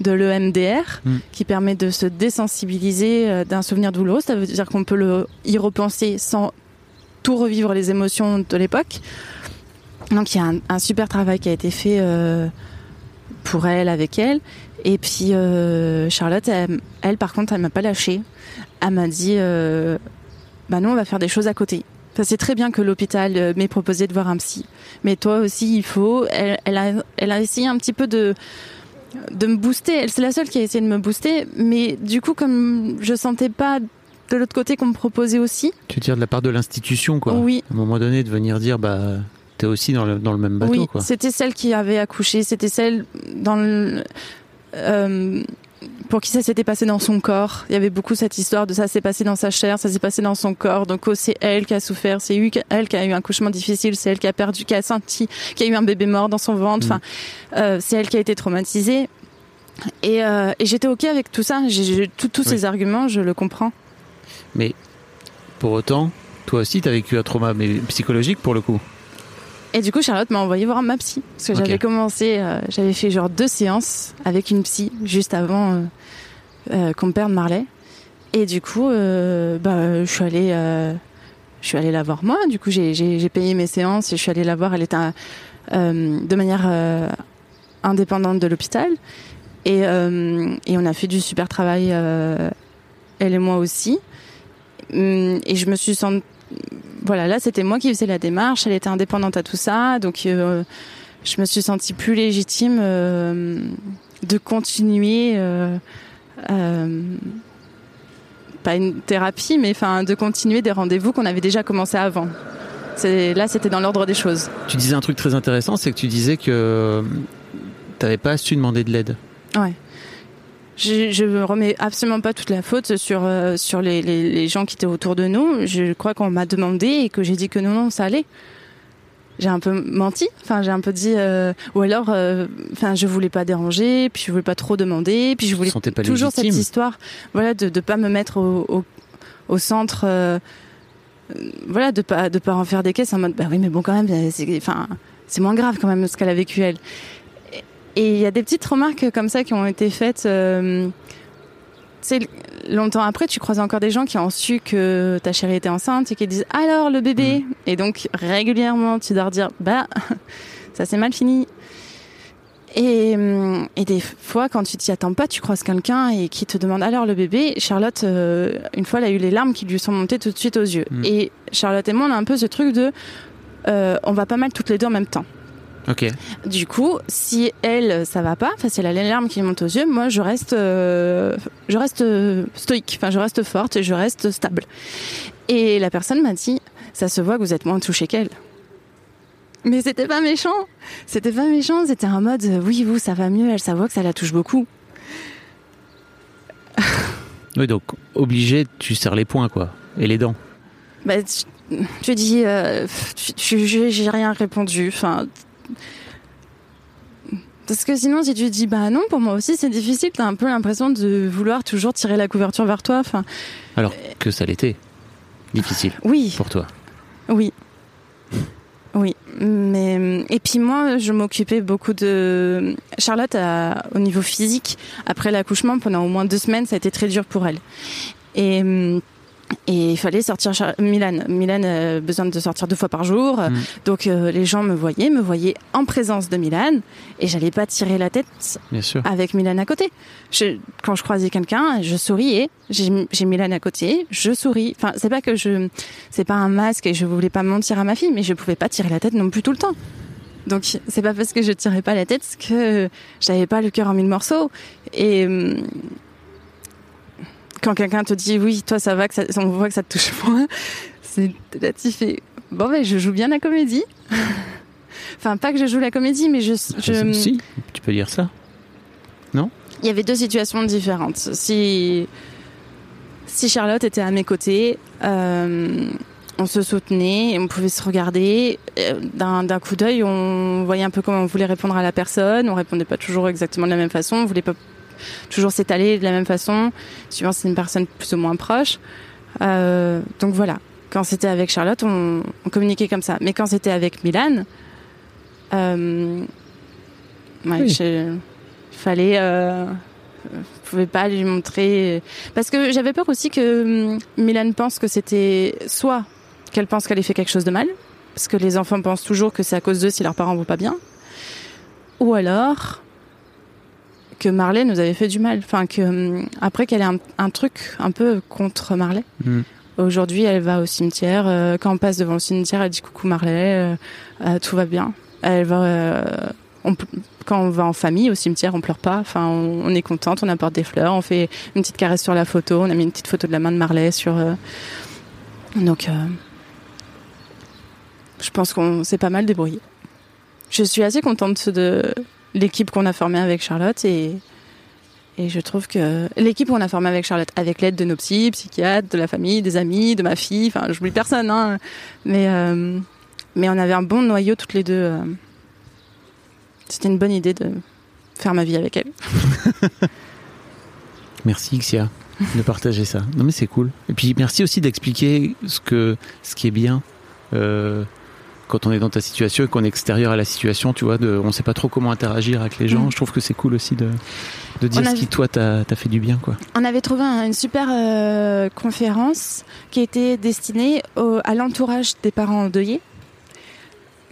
de l'EMDR Mm. qui permet de se désensibiliser euh, d'un souvenir douloureux ça veut dire qu'on peut le y repenser sans tout revivre les émotions de l'époque. Donc il y a un, super travail qui a été fait euh, pour elle, avec elle. Et puis euh, Charlotte, elle, par contre, elle m'a pas lâché. Elle m'a dit, euh, bah non, on va faire des choses à côté. Enfin, c'est très bien que l'hôpital euh, m'ait proposé de voir un psy, mais toi aussi il faut. Elle, elle a, elle a essayé un petit peu de de me booster. Elle, c'est la seule qui a essayé de me booster, mais du coup, comme je sentais pas de l'autre côté qu'on me proposait aussi, Tu veux dire de la part de l'institution, quoi. Oui. À un moment donné, de venir dire, bah, t'es aussi dans le, dans le même bateau, oui, quoi. c'était celle qui avait accouché, c'était celle dans le, euh, pour qui ça s'était passé dans son corps. Il y avait beaucoup cette histoire de ça s'est passé dans sa chair, ça s'est passé dans son corps. Donc oh, c'est elle qui a souffert, c'est elle qui a eu un accouchement difficile, c'est elle qui a perdu, qui a senti, qui a eu un bébé mort dans son ventre. Enfin, euh, c'est elle qui a été traumatisée. Et, euh, et j'étais ok avec tout ça. J'ai, tous Oui. ces arguments, je le comprends. Mais pour autant, toi aussi, t'as vécu un trauma, mais psychologique pour le coup. Et du coup, Charlotte m'a envoyé voir ma psy. Parce que j'avais commencé, euh, j'avais fait genre deux séances avec une psy juste avant euh, euh, qu'on perde Marley. Et du coup, euh, bah, je suis allée, euh, je suis allée la voir moi. Du coup, j'ai, payé mes séances et je suis allée la voir. Elle était de manière indépendante de l'hôpital. Et, et on a fait du super travail, elle et moi aussi. Hum, Et je me suis sentie voilà, là c'était moi qui faisais la démarche, elle était indépendante à tout ça, donc euh, je me suis sentie plus légitime euh, de continuer, euh, pas une thérapie, mais enfin de continuer des rendez-vous qu'on avait déjà commencé avant. C'est là c'était dans l'ordre des choses. Tu disais un truc très intéressant, c'est que tu disais que t'avais pas su demander de l'aide. Ouais. Je, je remets absolument pas toute la faute sur euh, sur les, les, les gens qui étaient autour de nous. Je crois qu'on m'a demandé et que j'ai dit que non non ça allait. J'ai un peu menti. Enfin j'ai un peu dit euh, ou alors euh, enfin je voulais pas déranger puis je voulais pas trop demander puis je voulais pas toujours légitime. cette histoire voilà de de pas me mettre au au, au centre. euh, euh, voilà de pas de pas en faire des caisses en mode bah oui mais bon quand même enfin c'est moins grave quand même ce qu'elle a vécu elle. Et il y a des petites remarques comme ça qui ont été faites. Euh, tu sais, longtemps après, tu croises encore des gens qui ont su que ta chérie était enceinte et qui disent alors le bébé. Et donc régulièrement, tu dois dire bah ça s'est mal fini. Et, hum, et des fois, quand tu t'y attends pas, tu croises quelqu'un et qui te demande alors le bébé? Charlotte, euh, une fois, elle a eu les larmes qui lui sont montées tout de suite aux yeux. Mm. Et Charlotte et moi, on a un peu ce truc de, euh, on va pas mal toutes les deux en même temps. Ok. Du coup, si elle, ça va pas, enfin si elle a les larmes qui montent aux yeux, moi je reste, euh, je reste euh, stoïque, enfin je reste forte et je reste stable. Et la personne m'a dit, ça se voit que vous êtes moins touché qu'elle. Mais c'était pas méchant, c'était pas méchant, c'était un mode, euh, oui vous ça va mieux, elle ça voit que ça la touche beaucoup. Oui, donc obligé, tu serres les poings, quoi. Et les dents. Bah, tu, tu dis, euh, j'ai rien répondu. Enfin, parce que sinon, si tu dis bah non, pour moi aussi c'est difficile. T'as un peu l'impression de vouloir toujours tirer la couverture vers toi. Enfin, Alors que ça l'était. Difficile oui, pour toi. oui, oui. Mais et puis moi, je m'occupais beaucoup de Charlotte a- au niveau physique. Après l'accouchement, pendant au moins deux semaines, ça a été très dur pour elle. Et et il fallait sortir Milan. Milan a besoin de sortir deux fois par jour. Mm. Donc euh, les gens me voyaient, me voyaient en présence de Milan. Et j'allais pas tirer la tête Bien sûr. avec Milan à côté. Je, quand je croisais quelqu'un, je souriais. J'ai j'ai Milan à côté, je souris. Enfin, c'est pas que je, c'est pas un masque et je voulais pas mentir à ma fille, mais je pouvais pas tirer la tête non plus tout le temps. Donc c'est pas parce que je tirais pas la tête que j'avais pas le cœur en mille morceaux. Et hum, quand quelqu'un te dit oui, toi ça va, que ça, on voit que ça te touche moins, c'est là tu fais bon ben je joue bien la comédie. enfin pas que je joue la comédie, mais je, je Si, tu peux dire ça. il y avait deux situations différentes. Si, si Charlotte était à mes côtés, euh, on se soutenait, on pouvait se regarder. Euh, D'un d'un coup d'œil, on voyait un peu comment on voulait répondre à la personne. On répondait pas toujours exactement de la même façon. On voulait pas toujours s'étaler de la même façon, suivant si c'est une personne plus ou moins proche. Euh, donc voilà. Quand c'était avec Charlotte, on, on communiquait comme ça. Mais quand c'était avec Milan, euh, ouais, Oui. je- il fallait. Euh, je pouvais pas lui montrer parce que j'avais peur aussi que hum, Milan pense que c'était soit qu'elle pense qu'elle ait fait quelque chose de mal parce que les enfants pensent toujours que c'est à cause d'eux si leurs parents vont pas bien ou alors que Marley nous avait fait du mal enfin que hum, après qu'elle ait un, un truc un peu contre Marley Mm. aujourd'hui elle va au cimetière euh, quand on passe devant le cimetière elle dit coucou Marley euh, euh, tout va bien elle va on quand on va en famille au cimetière, on pleure pas. Enfin, on, on est contente, on apporte des fleurs, on fait une petite caresse sur la photo. On a mis une petite photo de la main de Marley sur. Donc, je pense qu'on s'est pas mal débrouillé. Je suis assez contente de l'équipe qu'on a formée avec Charlotte et et je trouve que l'équipe qu'on a formée avec Charlotte, avec l'aide de nos psys, psychiatres, de la famille, des amis, de ma fille, enfin, j'oublie personne, hein, mais euh, mais on avait un bon noyau toutes les deux. euh, c'était une bonne idée de faire ma vie avec elle. Merci Xia de partager ça. Non mais c'est cool. Et puis merci aussi d'expliquer ce ce qui est bien euh, quand on est dans ta situation et qu'on est extérieur à la situation. Tu vois, de, on sait pas trop comment interagir avec les gens. Mm. Je trouve que c'est cool aussi de, de dire ce qui toi t'a t'a fait du bien quoi. On avait trouvé un- une super euh, conférence qui était destinée au- à l'entourage des parents endeuillés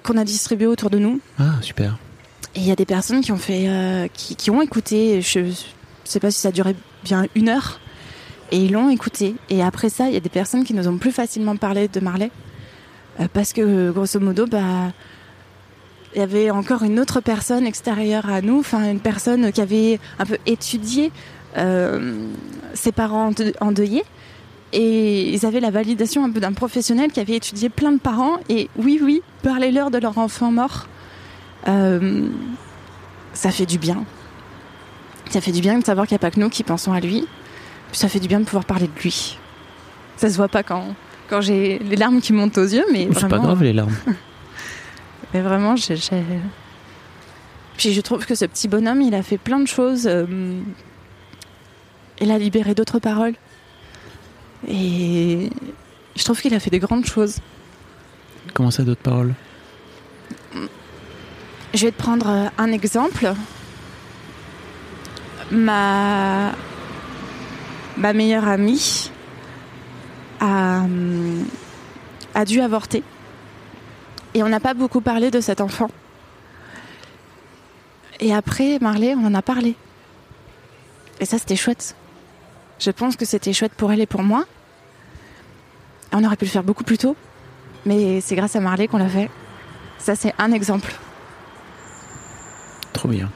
qu'on a distribué autour de nous. Ah super. Et il y a des personnes qui ont fait, euh, qui, qui ont écouté. Je sais pas si ça a duré bien une heure. Et ils l'ont écouté. Et après ça, il y a des personnes qui nous ont plus facilement parlé de Marley. Euh, parce que, grosso modo, bah, il y avait encore une autre personne extérieure à nous, enfin, une personne qui avait un peu étudié euh, ses parents ende- endeuillés. Et ils avaient la validation un peu d'un professionnel qui avait étudié plein de parents. Et oui, oui, parlez-leur de leur enfant mort. Euh, ça fait du bien. Ça fait du bien de savoir qu'il n'y a pas que nous qui pensons à lui. Ça fait du bien de pouvoir parler de lui. Ça se voit pas quand, quand j'ai les larmes qui montent aux yeux, mais C'est pas grave les larmes. mais vraiment, j'ai. j'ai- Puis je trouve que ce petit bonhomme, il a fait plein de choses. euh, Il a libéré d'autres paroles. Et je trouve qu'il a fait des grandes choses. Comment ça d'autres paroles? Je vais te prendre euh, un exemple. Ma, ma meilleure amie a, dû avorter. Et on n'a pas beaucoup parlé de cet enfant. Et après, Marley, on en a parlé. Et ça, c'était chouette. Je pense que c'était chouette pour elle et pour moi. On aurait pu le faire beaucoup plus tôt, mais c'est grâce à Marley qu'on l'a fait. Ça, c'est un exemple. Trop bien.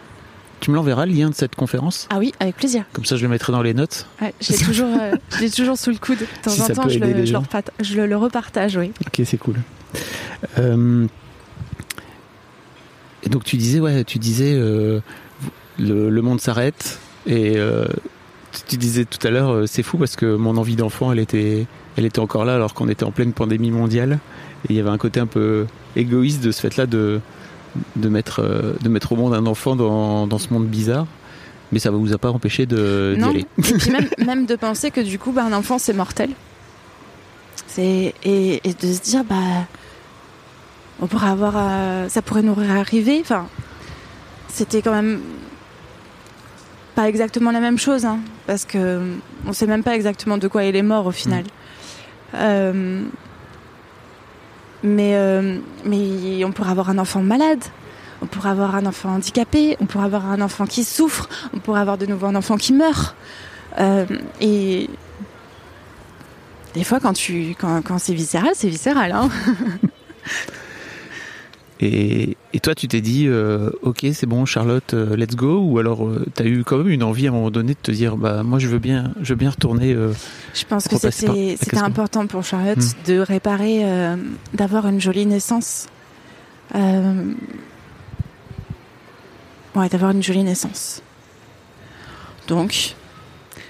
Tu me l'enverras le lien de cette conférence? Ah oui, avec plaisir. Comme ça, je le mettrai dans les notes. Ouais, je l'ai toujours, euh, je l'ai toujours sous le coude. De temps Si en temps, je, le, je, le je le- le repartage, oui. Ok, c'est cool. Euh, et donc tu disais, ouais, tu disais, euh, le, le monde s'arrête. Et euh, tu, disais tout à l'heure, c'est fou parce que mon envie d'enfant, elle était, elle était encore là alors qu'on était en pleine pandémie mondiale. Et il y avait un côté un peu égoïste de ce fait-là de, de, mettre, euh, de mettre au monde un enfant dans, dans ce monde bizarre. Mais ça ne vous a pas empêché de- d'y non. aller. Et puis même, même de penser que du coup, bah, un enfant, c'est mortel. Et, et de se dire, bah, on pourrait avoir, euh, ça pourrait nous arriver. Enfin, c'était quand même pas exactement la même chose, hein, parce que on sait même pas exactement de quoi il est mort au final. Euh, mais euh, mais on pourrait avoir un enfant malade. On pourrait avoir un enfant handicapé, on pourrait avoir un enfant qui souffre, on pourrait avoir de nouveau un enfant qui meurt. Euh, et des fois, quand, tu, quand, quand c'est viscéral, c'est viscéral. Hein Et, et toi, tu t'es dit, euh, ok, c'est bon, Charlotte, euh, let's go, ou alors tu as eu quand même une envie à un moment donné de te dire, bah moi je veux bien, je veux bien retourner. euh, Je pense que c'était important pour Charlotte Hmm. de réparer, euh, d'avoir une jolie naissance. Euh, Ouais, d'avoir une jolie naissance. Donc,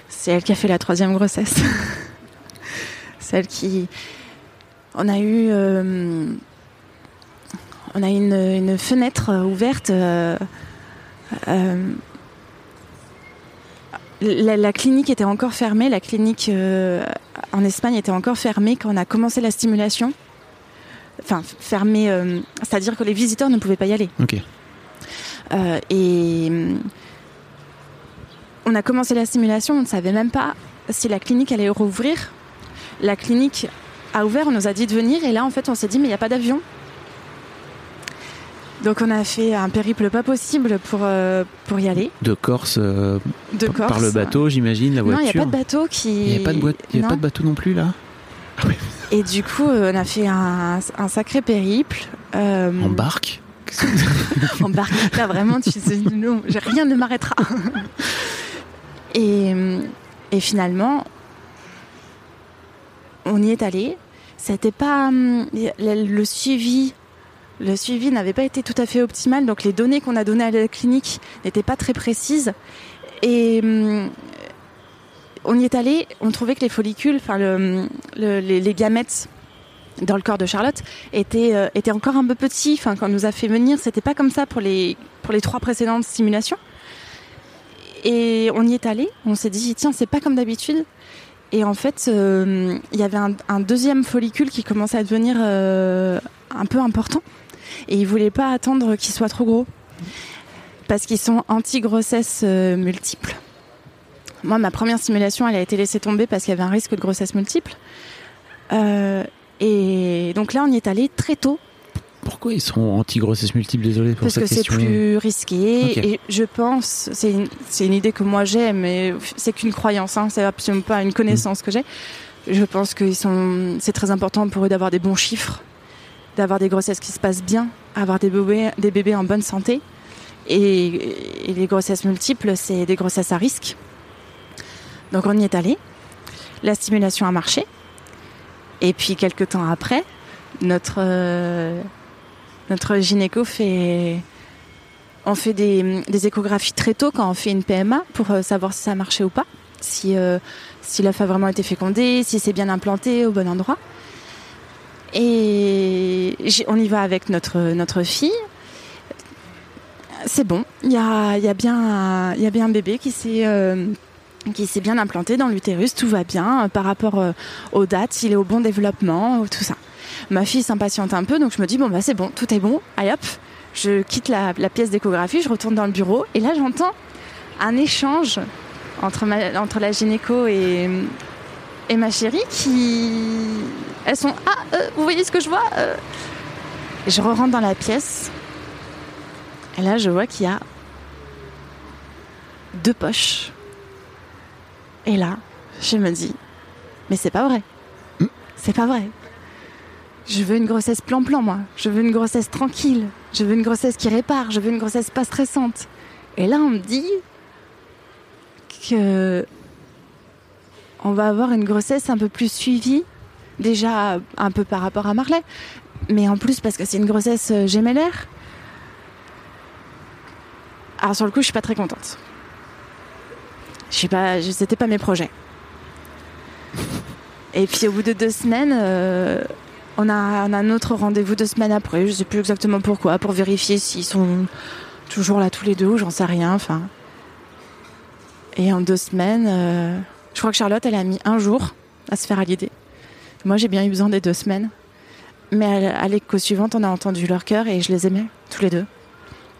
c'est elle qui a fait la troisième grossesse. Celle qui. On a eu. Euh, On a une, une fenêtre ouverte. euh, euh, la, la clinique était encore fermée. La clinique euh, en Espagne était encore fermée quand on a commencé la stimulation. Enfin, fermée, euh, c'est-à-dire que les visiteurs ne pouvaient pas y aller. Ok. Euh, et on a commencé la simulation, on ne savait même pas si la clinique allait rouvrir. La clinique a ouvert, on nous a dit de venir, et là en fait on s'est dit mais il n'y a pas d'avion. Donc on a fait un périple pas possible pour, euh, pour y aller, De Corse, euh, de par- Corse. par le bateau, j'imagine, la Non, voiture. il n'y a pas de bateau qui. Il n'y avait pas de, y Non. pas de bateau non plus là Et du coup, euh, on a fait un, un sacré périple. euh, En barque en barque. Là, vraiment, tu sais, non, rien ne m'arrêtera. Et, et finalement, on y est allé. C'était pas hum, le suivi. Le suivi n'avait pas été tout à fait optimal, donc les données qu'on a données à la clinique n'étaient pas très précises. Et hum, on y est allé, on trouvait que les follicules, enfin le- le- les, gamètes dans le corps de Charlotte étaient, euh, étaient encore un peu petits. Enfin, quand on nous a fait venir, c'était pas comme ça pour les, trois précédentes simulations. Et on y est allé, on s'est dit, tiens, c'est pas comme d'habitude. Et en fait, euh, il y avait un, un deuxième follicule qui commençait à devenir euh, un peu important. Et ils voulaient pas attendre qu'il soit trop gros. Parce qu'ils sont anti-grossesse euh, multiple. Moi, ma première simulation, elle a été laissée tomber parce qu'il y avait un risque de grossesse multiple. Euh, et donc là, on y est allé très tôt Pourquoi ils sont anti-grossesse multiple Désolé pour parce cette que c'est plus risqué. Et je pense, c'est une, c'est une idée que moi j'ai, mais c'est qu'une croyance, hein, c'est absolument pas une connaissance que j'ai. Je pense que ils sont, c'est très important pour eux d'avoir des bons chiffres, d'avoir des grossesses qui se passent bien, avoir des bébés, en bonne santé. Et, les grossesses multiples, c'est des grossesses à risque. Donc on y est allé. La stimulation a marché. Et puis quelques temps après, notre euh, notre gynéco fait on fait des, échographies très tôt quand on fait une PMA pour euh, savoir si ça a marché ou pas, si euh, si a vraiment été fécondé, si c'est bien implanté au bon endroit. Et on y va avec notre notre fille. C'est bon, il y a, y a bien y a bien un bébé qui s'est euh, qui s'est bien implanté dans l'utérus, tout va bien euh, par rapport euh, aux dates, il est au bon développement, tout ça. Ma fille s'impatiente un peu, donc je me dis bon bah c'est bon, tout est bon, allez hop, je quitte la, la pièce d'échographie, je retourne dans le bureau. Et là j'entends un échange entre, entre la gynéco et, et ma chérie qui elles sont ah euh, vous voyez ce que je vois euh je rentre dans la pièce et là je vois qu'il y a deux poches. Et là, je me dis, mais c'est pas vrai. C'est pas vrai. Je veux une grossesse plan-plan, moi. Je veux une grossesse tranquille. Je veux une grossesse qui répare. Je veux une grossesse pas stressante. Et là, on me dit que on va avoir une grossesse un peu plus suivie, déjà un peu par rapport à Marley, mais en plus parce que c'est une grossesse euh, gémellaire. Alors sur le coup, je suis pas très contente. Je sais pas, c'était pas mes projets. Et puis au bout de deux semaines, euh, on, a, on a un autre rendez-vous deux semaines après. Je sais plus exactement pourquoi, pour vérifier s'ils sont toujours là tous les deux ou j'en sais rien. Enfin. Et en deux semaines, euh, je crois que Charlotte, elle a mis un jour à se faire l'idée. Moi, j'ai bien eu besoin des deux semaines. Mais à, l'écho suivante, on a entendu leur cœur et je les aimais tous les deux.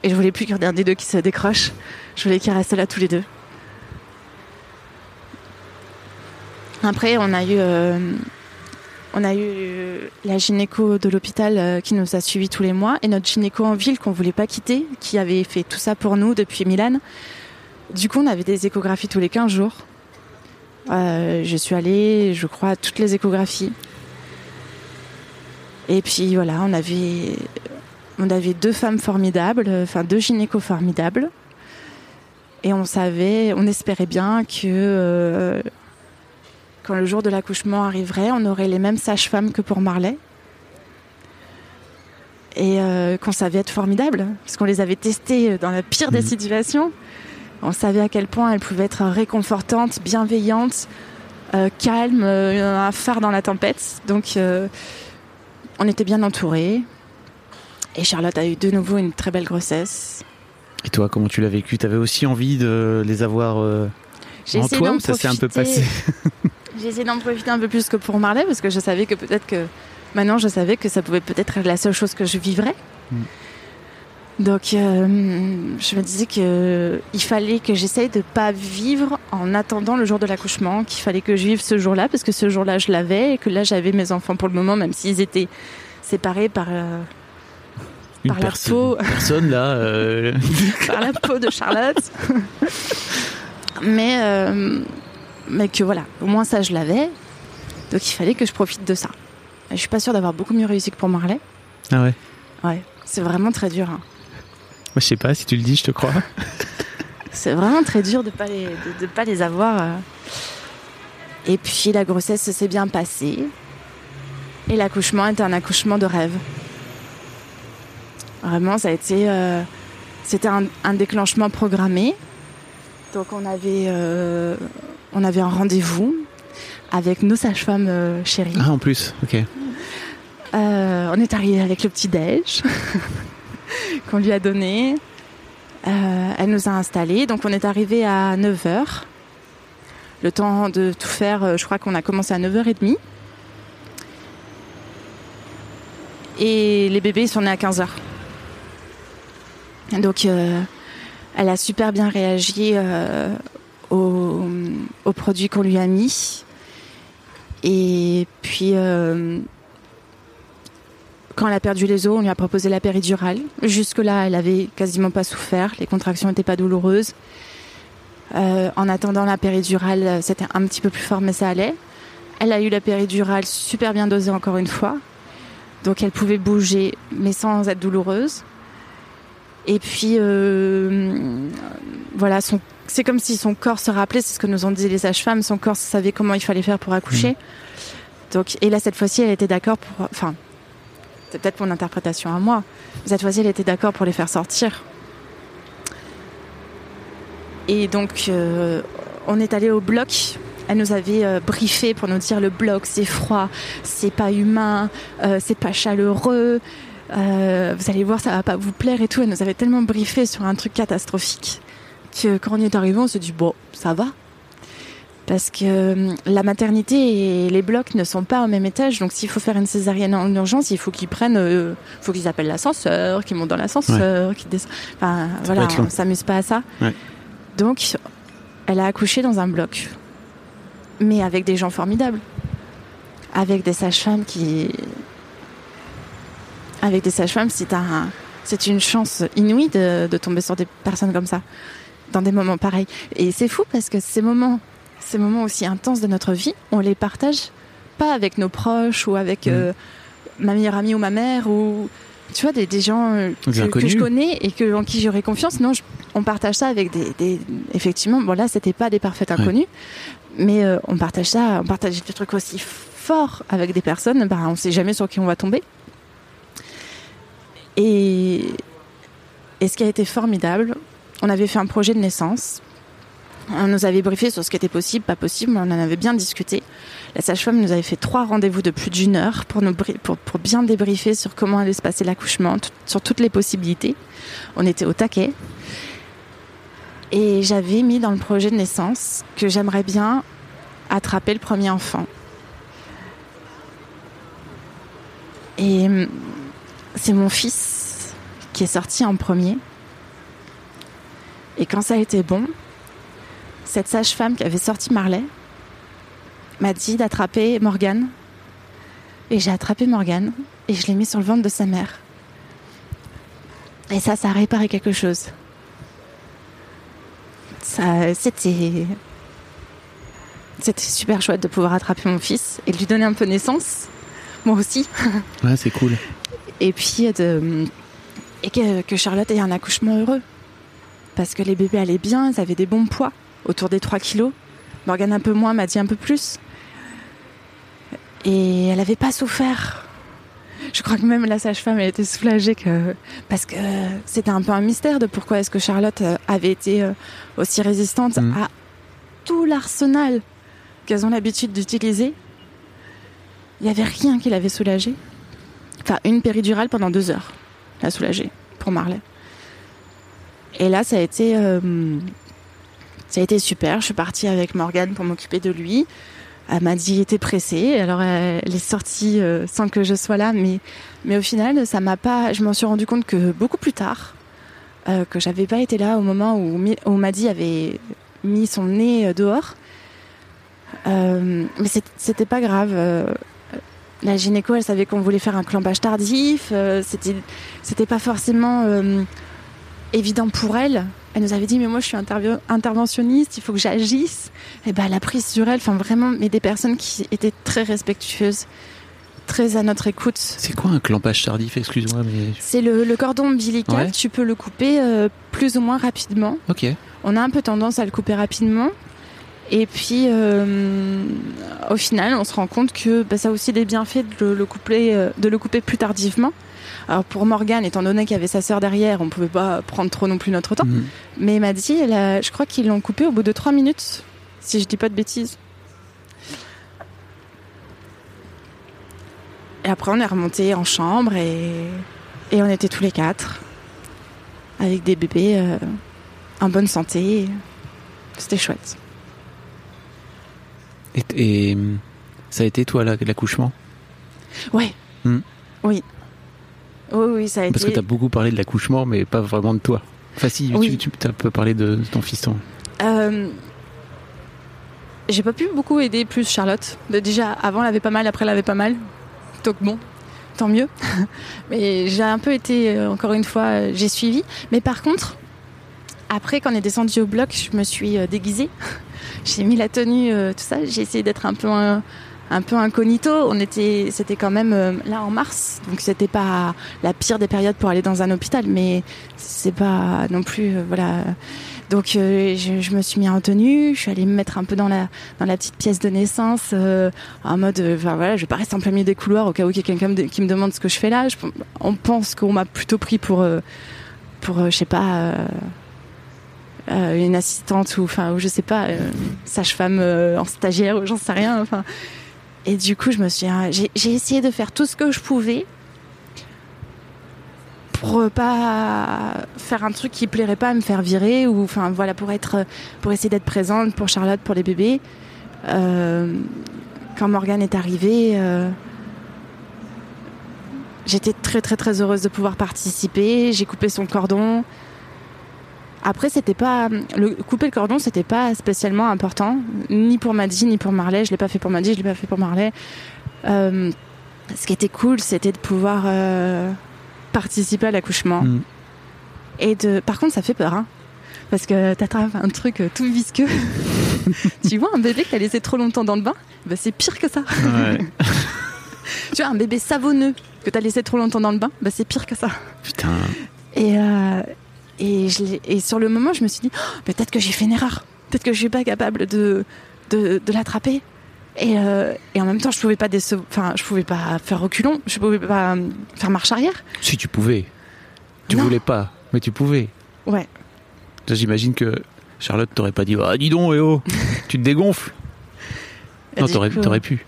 Et je voulais plus qu'il y des deux qui se décroche. Je voulais qu'ils restent là tous les deux. Après, on a eu, euh, on a eu la gynéco de l'hôpital euh, qui nous a suivis tous les mois et notre gynéco en ville qu'on voulait pas quitter, qui avait fait tout ça pour nous depuis Milan. Du coup, on avait des échographies tous les 15 jours. Euh, je suis allée, je crois, à toutes les échographies. Et puis voilà, on avait, on avait deux femmes formidables, enfin deux gynécos formidables. Et on savait, on espérait bien que euh, quand le jour de l'accouchement arriverait, on aurait les mêmes sages-femmes que pour Marley. Et euh, qu'on savait être formidables, parce qu'on les avait testées dans la pire des situations. On savait à quel point elles pouvaient être réconfortantes, bienveillantes, euh, calmes, euh, un phare dans la tempête. Donc euh, on était bien entourés. Et Charlotte a eu de nouveau une très belle grossesse. Et toi, comment tu l'as vécu? T'avais aussi envie de les avoir en toi ou ça s'est un peu passé? J'ai essayé d'en profiter un peu plus que pour Marley parce que je savais que peut-être que maintenant je savais que ça pouvait peut-être être la seule chose que je vivrais. Mm. Donc euh, je me disais que il fallait que j'essaye de pas vivre en attendant le jour de l'accouchement, qu'il fallait que je vive ce jour-là parce que ce jour-là je l'avais et que là j'avais mes enfants pour le moment même s'ils étaient séparés par euh, Une par la personne, peau. personne là. euh, par la peau de Charlotte. mais, euh, mais que voilà, au moins ça je l'avais. Donc il fallait que je profite de ça. Je suis pas sûre d'avoir beaucoup mieux réussi que pour Marley. Ah ouais. Ouais, c'est vraiment très dur. hein. Moi, je sais pas si tu le dis, je te crois. C'est vraiment très dur de pas les, de, de pas les avoir. euh. Et puis la grossesse s'est bien passée. Et l'accouchement était un accouchement de rêve. Vraiment, ça a été. euh, C'était un, un déclenchement programmé. Donc on avait, euh, on avait un rendez-vous avec nos sages-femmes euh, chéries. Ah, en plus, ok. On est arrivé avec le petit déj qu'on lui a donné. Euh, elle nous a installés. Donc on est arrivé à 9h. Le temps de tout faire, euh, je crois qu'on a commencé à 9h30. Et les bébés sont nés à 15h. Donc euh, elle a super bien réagi aux, aux produits qu'on lui a mis. Et puis quand elle a perdu les os, on lui a proposé la péridurale. Jusque-là, elle avait quasiment pas souffert. Les contractions n'étaient pas douloureuses. Euh, en attendant la péridurale, c'était un petit peu plus fort, mais ça allait. Elle a eu la péridurale super bien dosée encore une fois. Donc elle pouvait bouger, mais sans être douloureuse. Et puis, euh, voilà, son- c'est comme si son corps se rappelait, c'est ce que nous ont dit les sages-femmes, son corps savait comment il fallait faire pour accoucher. Donc, et là, cette fois-ci, elle était d'accord pour... Enfin, c'est peut-être mon interprétation à moi. Cette fois-ci, elle était d'accord pour les faire sortir. Et donc, euh, on est allé au bloc. Elle nous avait euh, briefé pour nous dire le bloc, c'est froid, c'est pas humain, euh, c'est pas chaleureux. vous allez voir, ça va pas vous plaire et tout. Elle nous avait tellement briefé sur un truc catastrophique que quand on est arrivé, on s'est dit bon, ça va. Parce que euh, la maternité et les blocs ne sont pas au même étage. Donc, s'il faut faire une césarienne en urgence, il faut qu'ils prennent, euh, faut qu'ils appellent l'ascenseur, qu'ils montent dans l'ascenseur, qu'ils descendent. Enfin, voilà, on s'amuse pas à ça. Ouais. Donc, elle a accouché dans un bloc, mais avec des gens formidables, avec des sages-femmes qui, avec des sages-femmes, c'est un, c'est une chance inouïe de, de tomber sur des personnes comme ça. dans des moments pareils. Et c'est fou parce que ces moments, ces moments aussi intenses de notre vie, on les partage pas avec nos proches ou avec Mm. euh, ma meilleure amie ou ma mère ou tu vois des, des gens euh, que, je connais et que, en qui j'aurais confiance. Non, je- on partage ça avec des, des- effectivement. Bon là, c'était pas des parfaits inconnus, mais euh, on partage ça, on partage des trucs aussi forts avec des personnes. Bah, on sait jamais sur qui on va tomber. Et et ce qui a été formidable, on avait fait un projet de naissance. On nous avait briefé sur ce qui était possible, pas possible, on en avait bien discuté. La sage-femme nous avait fait trois rendez-vous de plus d'une heure pour, pour, bien débriefer sur comment allait se passer l'accouchement, sur toutes les possibilités. On était au taquet. Et j'avais mis dans le projet de naissance que j'aimerais bien attraper le premier enfant. Et hum, c'est mon fils qui est sorti en premier. Et quand ça a été bon, cette sage-femme qui avait sorti Marley m'a dit d'attraper Morgane. Et j'ai attrapé Morgane et je l'ai mis sur le ventre de sa mère. Et ça, ça a réparé quelque chose. Ça, c'était. C'était super chouette de pouvoir attraper mon fils et de lui donner un peu naissance. Moi aussi. Ouais, c'est cool. Et puis de, et que, que Charlotte ait un accouchement heureux. Parce que les bébés allaient bien, ils avaient des bons poids, autour des 3 kilos. Morgane un peu moins, m'a dit un peu plus. Et elle n'avait pas souffert. Je crois que même la sage-femme elle était soulagée que parce que c'était un peu un mystère de pourquoi est-ce que Charlotte euh, avait été euh, aussi résistante Mhm. à tout l'arsenal qu'elles ont l'habitude d'utiliser. Il n'y avait rien qui l'avait soulagée. Enfin, une péridurale pendant deux heures l'a soulagée pour Marley. Et là, ça a été, euh, ça a été super. Je suis partie avec Morgane pour m'occuper de lui. Elle était pressée. Alors, elle, est sortie euh, sans que je sois là, mais, mais au final, ça m'a pas. Je m'en suis rendu compte que beaucoup plus tard, euh, que j'avais pas été là au moment où, Maddy avait mis son nez euh, dehors. Euh, mais c'était pas grave. euh, la gynéco, elle savait qu'on voulait faire un clampage tardif. c'était, c'était pas forcément évident pour elle. Elle nous avait dit, mais moi, je suis interventionniste, il faut que j'agisse. Et ben, elle a pris sur elle, enfin vraiment, mais des personnes qui étaient très respectueuses, très à notre écoute. C'est quoi un clampage tardif Excuse-moi, mais. C'est le, le cordon ombilical, Ouais. tu peux le couper euh, plus ou moins rapidement. Ok. On a un peu tendance à le couper rapidement. Et puis, euh, au final, on se rend compte que bah, ça a aussi des bienfaits de le, le couper, euh, de le couper plus tardivement. Alors pour Morgane, étant donné qu'il y avait sa sœur derrière, on pouvait pas prendre trop non plus notre temps. Mhm. Mais il m'a dit, je crois qu'ils l'ont coupé au bout de trois minutes, si je dis pas de bêtises. Et après, on est remonté en chambre et, et on était tous les quatre avec des bébés euh, en bonne santé. C'était chouette. Et, et, ça a été toi l'accouchement? Ouais. Hmm. Oui. Oui, oui, ça a Parce que été. tu as beaucoup parlé de l'accouchement, mais pas vraiment de toi. Enfin, si, Oui. tu, tu as peu parlé de, de ton fiston. Euh, j'ai pas pu beaucoup aider plus Charlotte. De- Déjà, avant, elle avait pas mal, après, elle avait pas mal. Donc bon, tant mieux. Mais j'ai un peu été, euh, encore une fois, euh, j'ai suivi. Mais par contre, après, quand on est descendu au bloc, je me suis euh, déguisée. j'ai mis la tenue, tout ça. J'ai essayé d'être un peu un, un peu incognito. On était, c'était quand même euh, là en mars, donc c'était pas la pire des périodes pour aller dans un hôpital, mais c'est pas non plus, euh, voilà. Donc euh, je, me suis mis en tenue, je suis allée me mettre un peu dans la dans la petite pièce de naissance, en mode, enfin voilà, je vais pas rester en des couloirs au cas où il y a quelqu'un qui me demande ce que je fais là. On pense qu'on m'a plutôt pris pour pour je sais pas. une assistante ou enfin ou je sais pas sage-femme en stagiaire ou j'en sais rien enfin et du coup je me suis euh, j'ai essayé de faire tout ce que je pouvais pour euh, pas faire un truc qui plairait pas à me faire virer ou enfin voilà pour être pour essayer d'être présente pour Charlotte pour les bébés. Euh, quand Morgane est arrivée euh, j'étais très très très heureuse de pouvoir participer. J'ai coupé son cordon après, c'était pas le couper le cordon, c'était pas spécialement important, ni pour Maddy ni pour Marley. Je l'ai pas fait pour Maddy, je l'ai pas fait pour Marley. Euh, ce qui était cool, c'était de pouvoir euh, participer à l'accouchement. Mm. Et de, par contre, ça fait peur. Hein. Parce que t'attrapes un truc euh, tout visqueux. tu vois un bébé que t'as laissé trop longtemps dans le bain? Bah, C'est pire que ça. Ouais. tu vois un bébé savonneux que t'as laissé trop longtemps dans le bain? Bah, C'est pire que ça. Putain. Et, euh, et, je l'ai- et sur le moment, je me suis dit, Oh, peut-être que j'ai fait une erreur. Peut-être que je suis pas capable de, de, de l'attraper. Et, euh, et en même temps, je pouvais pas enfin, je pouvais pas faire reculon, je pouvais pas euh, faire marche arrière. Si tu pouvais. Tu Non. voulais pas, mais tu pouvais. Ouais. J'imagine que Charlotte t'aurait pas dit Ah, dis donc, eh oh, tu te dégonfles. Non, t'aurais pu.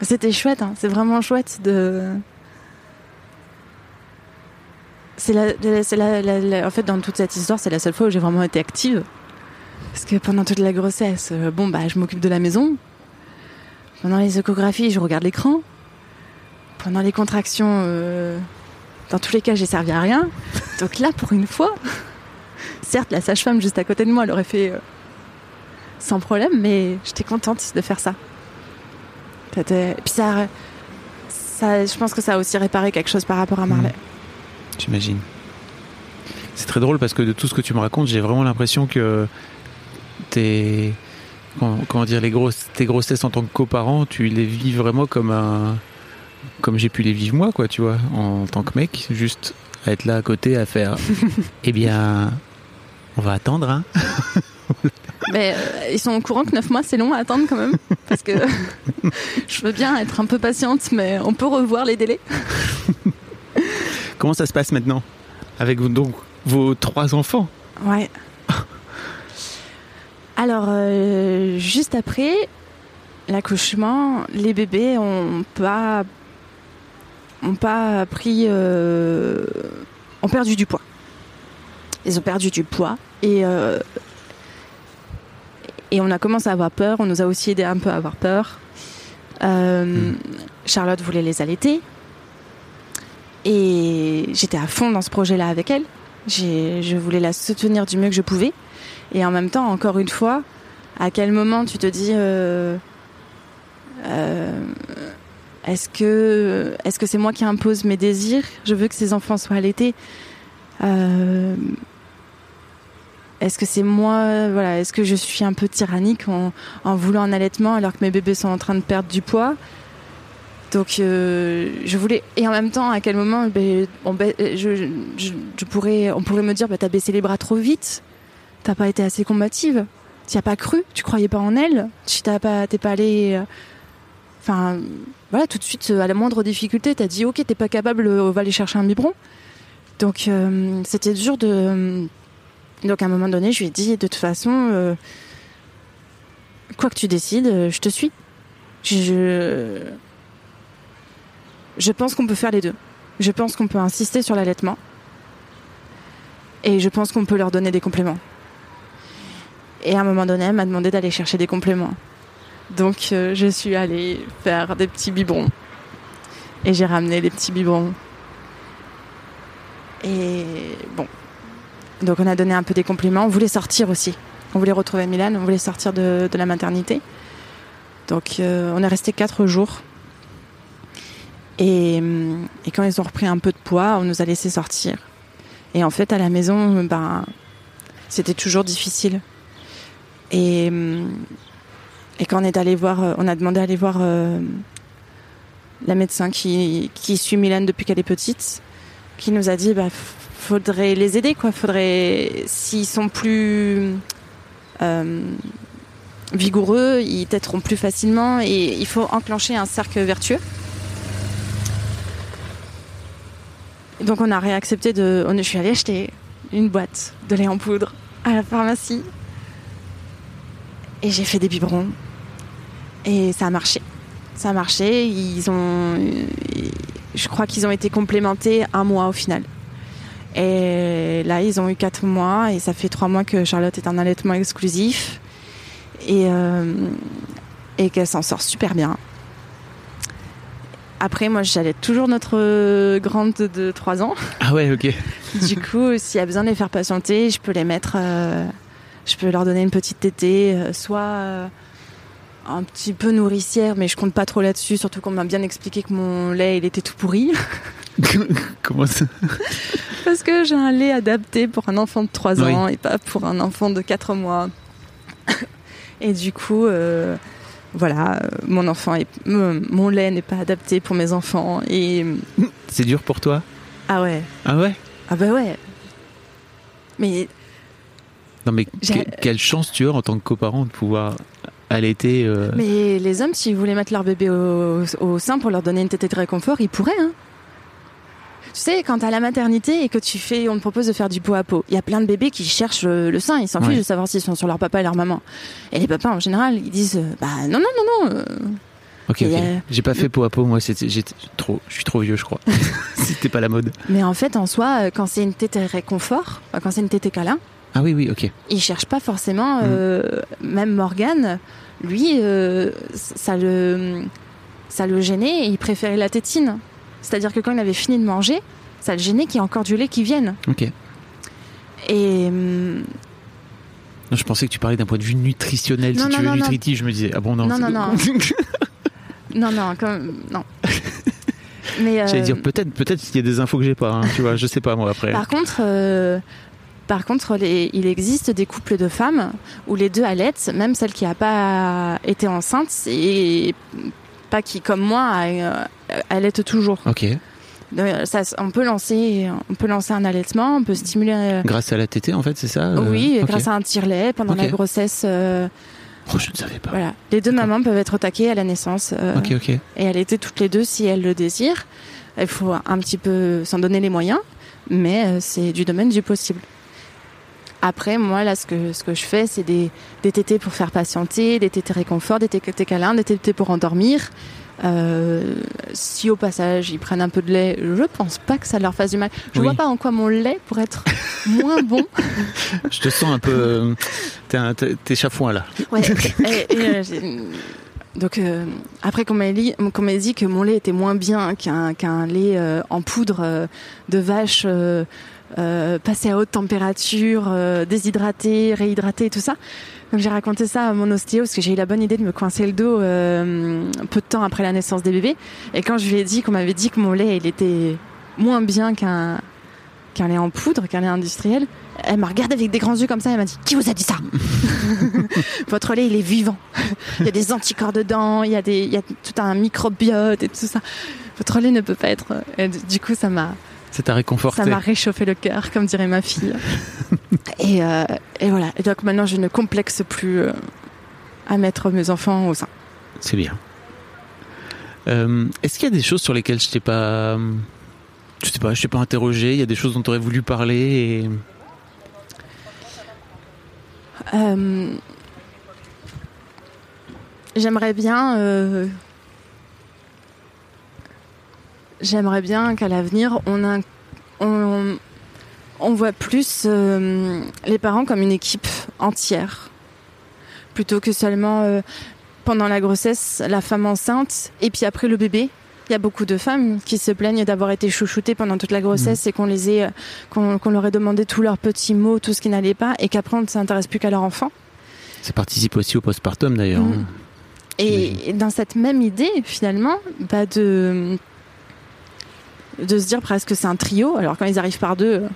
C'était chouette, hein. c'est vraiment chouette de. C'est la, la- la- en fait, dans toute cette histoire, c'est la seule fois où j'ai vraiment été active. Parce que pendant toute la grossesse, euh, bon, bah, je m'occupe de la maison. Pendant les échographies, je regarde l'écran. Pendant les contractions, euh, dans tous les cas, j'ai servi à rien. Donc là, pour une fois, certes, la sage-femme juste à côté de moi l'aurait fait euh, sans problème, mais j'étais contente de faire ça. Et puis ça, je pense que ça a aussi réparé quelque chose par rapport à Marley. J'imagine. C'est très drôle parce que de tout ce que tu me racontes, j'ai vraiment l'impression que tes comment, dire les grosses tes grossesses en tant que coparent, tu les vis vraiment comme un comme j'ai pu les vivre moi quoi, tu vois, en tant que mec, juste à être là à côté à faire eh bien on va attendre hein. Mais euh, ils sont au courant que 9 mois c'est long à attendre quand même. Parce que je veux bien être un peu patiente, mais on peut revoir les délais. Comment ça se passe maintenant avec donc vos trois enfants? Ouais. Alors, euh, juste après l'accouchement, les bébés ont pas, ont pas pris, euh, ont perdu du poids. Ils ont perdu du poids et euh, et on a commencé à avoir peur. On nous a aussi aidé un peu à avoir peur. Euh, Charlotte voulait les allaiter et j'étais à fond dans ce projet-là avec elle. Je voulais la soutenir du mieux que je pouvais. Et en même temps, encore une fois, à quel moment tu te dis euh, euh, est-ce que est-ce que c'est moi qui impose mes désirs? Je veux que ces enfants soient allaités. Euh, est-ce que c'est moi Voilà. Est-ce que je suis un peu tyrannique en voulant un allaitement alors que mes bébés sont en train de perdre du poids? Donc euh, je voulais et en même temps à quel moment ben, on ba- je, je- pourrais on pourrait me dire bah, t'as baissé les bras trop vite t'as pas été assez combative t'y as pas cru tu croyais pas en elle tu t'as pas t'es pas allé euh, enfin voilà tout de suite euh, à la moindre difficulté t'as dit ok t'es pas capable euh, on va aller chercher un biberon. Donc euh, c'était dur de donc à un moment donné je lui ai dit de toute façon euh, quoi que tu décides euh, je te suis. Je je pense qu'on peut faire les deux. Je pense qu'on peut insister sur l'allaitement. Et je pense qu'on peut leur donner des compléments. Et à un moment donné, elle m'a demandé d'aller chercher des compléments. Donc euh, je suis allée faire des petits biberons. Et j'ai ramené des petits biberons. Et bon. Donc on a donné un peu des compléments. On voulait sortir aussi. On voulait retrouver Milan, on voulait sortir de, de la maternité. Donc euh, on est resté quatre jours. Et, hum, et quand ils ont repris un peu de poids, on nous a laissé sortir. Et en fait, à la maison, ben, c'était toujours difficile. Et, et quand on est allé voir, euh, on a demandé à aller voir euh, la médecin qui, suit Milan depuis qu'elle est petite, qui nous a dit, bah, faudrait les aider, quoi. Faudrait, s'ils sont plus euh, vigoureux, ils têteront plus facilement et il faut enclencher un cercle vertueux. Et donc on a réaccepté de. Je suis allée acheter une boîte de lait en poudre à la pharmacie. Et j'ai fait des biberons. Et ça a marché. Ça a marché. Ils ont. Je crois qu'ils ont été complémentés un mois au final. Et là, ils ont eu quatre mois. Et ça fait trois mois que Charlotte est en allaitement exclusif. Et, euh, et qu'elle s'en sort super bien. Après, moi, j'allais toujours notre grande de 3 ans. Ah ouais, ok. Du coup, s'il y a besoin de les faire patienter, je peux les mettre. euh, je peux leur donner une petite tétée, euh, soit euh, un petit peu nourricière, mais je compte pas trop là-dessus, surtout qu'on m'a bien expliqué que mon lait, il était tout pourri. Comment ça? Parce que j'ai un lait adapté pour un enfant de 3 ans Oui. et pas pour un enfant de 4 mois. Et du coup, voilà, euh, mon enfant est, euh, mon lait n'est pas adapté pour mes enfants. Et C'est dur pour toi? Ah ouais, Ah ouais? Ah bah ouais. Mais Non mais que- quelle chance tu as en tant que coparent de pouvoir allaiter. euh, Mais les hommes, s'ils voulaient mettre leur bébé au, au sein pour leur donner une tétée de réconfort, ils pourraient. Hein. Tu sais, quand à la maternité et que tu fais, on te propose de faire du pot à pot, il y a plein de bébés qui cherchent le, le sein, ils s'en Ouais. fichent de savoir s'ils sont sur leur papa et leur maman. Et les papas, en général, ils disent, euh, bah non, non, non, non. euh, Ok, Et, ok. euh, J'ai pas fait peau à peau, moi, j'étais trop, je suis trop vieux, je crois. c'était pas la mode. Mais en fait, en soi, euh, quand c'est une tétée réconfort, quand c'est une tétée câlin, Ah oui, oui, ok. il cherche pas Mm. forcément. euh, même Morgan, lui, euh, ça le, ça le gênait et il préférait la tétine. C'est-à-dire que quand il avait fini de manger, ça le gênait qu'il y ait encore du lait qui vienne. Ok. Et hum, Non, je pensais que tu parlais d'un point de vue nutritionnel. Non, si non, tu veux nutritif, je me disais, ah bon, non. Non, non, non. non, non, comme non. Mais J'allais euh, dire, peut-être, peut-être qu'il y a des infos que j'ai pas, hein, tu vois, je sais pas, moi, après. Par contre, euh, par contre, les- il existe des couples de femmes où les deux allaitent, même celle qui n'a pas été enceinte et pas qui, comme moi, a- euh, toujours. Ok. Donc, ça, on peut lancer, on peut lancer un allaitement, on peut stimuler. euh, Grâce à la tétée, en fait, c'est ça euh, oui, grâce à un tire-lait pendant la grossesse. euh, Oh, je ne savais pas. voilà, les deux mamans peuvent être au taquet à la naissance euh, Ok, ok. et allaiter toutes les deux si elles le désirent. Il faut un petit peu s'en donner les moyens, mais euh, c'est du domaine du possible. Après, moi, là, ce que, ce que je fais, c'est des, des tétés pour faire patienter, des tétés réconfort, des tétés câlins, des tétés pour endormir. Euh, si au passage ils prennent un peu de lait, je pense pas que ça leur fasse du mal. Je Oui. vois pas en quoi mon lait pourrait être moins bon. Je te sens un peu. euh, T'es, chafouin, là. Ouais. et, et, euh, j'ai- donc euh, après qu'on m'a dit, dit que mon lait était moins bien qu'un qu'un lait euh, en poudre euh, de vache euh, euh, passé à haute température, euh, déshydraté, réhydraté et tout ça. Donc j'ai raconté ça à mon ostéo parce que j'ai eu la bonne idée de me coincer le dos euh, peu de temps après la naissance des bébés. Et quand je lui ai dit qu'on m'avait dit que mon lait il était moins bien qu'un qu'un lait en poudre, qu'un lait industriel, elle m'a regardé avec des grands yeux comme ça. Elle m'a dit qui vous a dit ça? Votre lait il est vivant. Il y a des anticorps dedans, il y a des, il y a tout un microbiote et tout ça. Votre lait ne peut pas être. Et du coup ça m'a Ça t'a réconforté. ça m'a réchauffé le cœur, comme dirait ma fille. et, euh, et voilà. Et donc maintenant, je ne complexe plus euh, à mettre mes enfants au sein. C'est bien. Euh, est-ce qu'il y a des choses sur lesquelles je t'ai pas. Je sais pas, je t'ai pas interrogé, il y a des choses dont tu aurais voulu parler et. Euh, J'aimerais bien. Euh, J'aimerais bien qu'à l'avenir, on, a- on, on voit plus euh, les parents comme une équipe entière, plutôt que seulement euh, pendant la grossesse, la femme enceinte, et puis après le bébé. Il y a beaucoup de femmes qui se plaignent d'avoir été chouchoutées pendant toute la grossesse et qu'on les ait, qu'on qu'on leur ait demandé tous leurs petits mots, tout ce qui n'allait pas, et qu'après on ne s'intéresse plus qu'à leur enfant. Ça participe aussi au postpartum d'ailleurs. Mm. Et, et dans cette même idée, finalement, bah de, de se dire presque que c'est un trio, alors quand ils arrivent par deux, euh,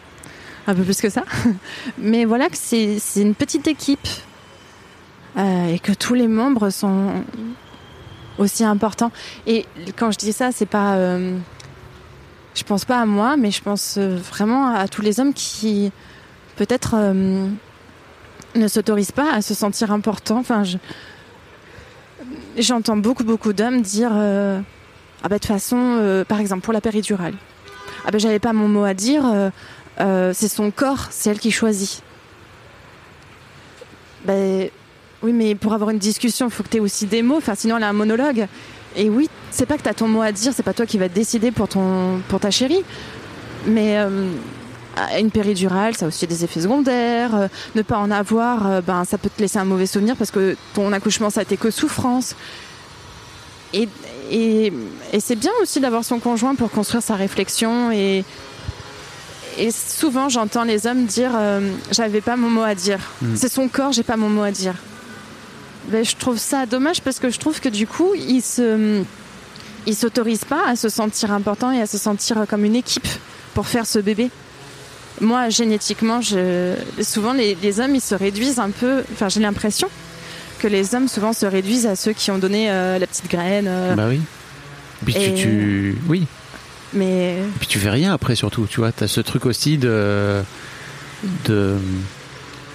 un peu plus que ça. Mais voilà que c'est une petite équipe euh, et que tous les membres sont aussi importants. Et quand je dis ça, c'est pas. euh, je pense pas à moi, mais je pense vraiment à tous les hommes qui, peut-être, ne s'autorisent pas à se sentir importants. Enfin, je, J'entends beaucoup, beaucoup d'hommes dire Ah, bah, de toute façon, euh, par exemple, pour la péridurale, ah, ben j'avais pas mon mot à dire, euh, euh, c'est son corps, c'est elle qui choisit. Ben, oui, mais pour avoir une discussion, il faut que tu aies aussi des mots, enfin, sinon, elle a un monologue. Et oui, c'est pas que tu as ton mot à dire, c'est pas toi qui vas décider pour, ta chérie. Mais une péridurale, ça a aussi des effets secondaires. Ne pas en avoir, ben, ça peut te laisser un mauvais souvenir parce que ton accouchement, ça a été que souffrance. Et, et c'est bien aussi d'avoir son conjoint pour construire sa réflexion. Et, et souvent, j'entends les hommes dire euh, J'avais pas mon mot à dire. C'est son corps, j'ai pas mon mot à dire. Ben, je trouve ça dommage parce que je trouve que du coup, ils se. Ils s'autorisent pas à se sentir important et à se sentir comme une équipe pour faire ce bébé. moi, génétiquement, je... souvent les, les hommes, ils se réduisent un peu. Enfin, j'ai l'impression que les hommes souvent se réduisent à ceux qui ont donné euh, la petite graine. euh, Bah oui. Puis tu, Et- tu- oui. Mais Puis tu fais rien après surtout, tu vois. T'as ce truc aussi de, de,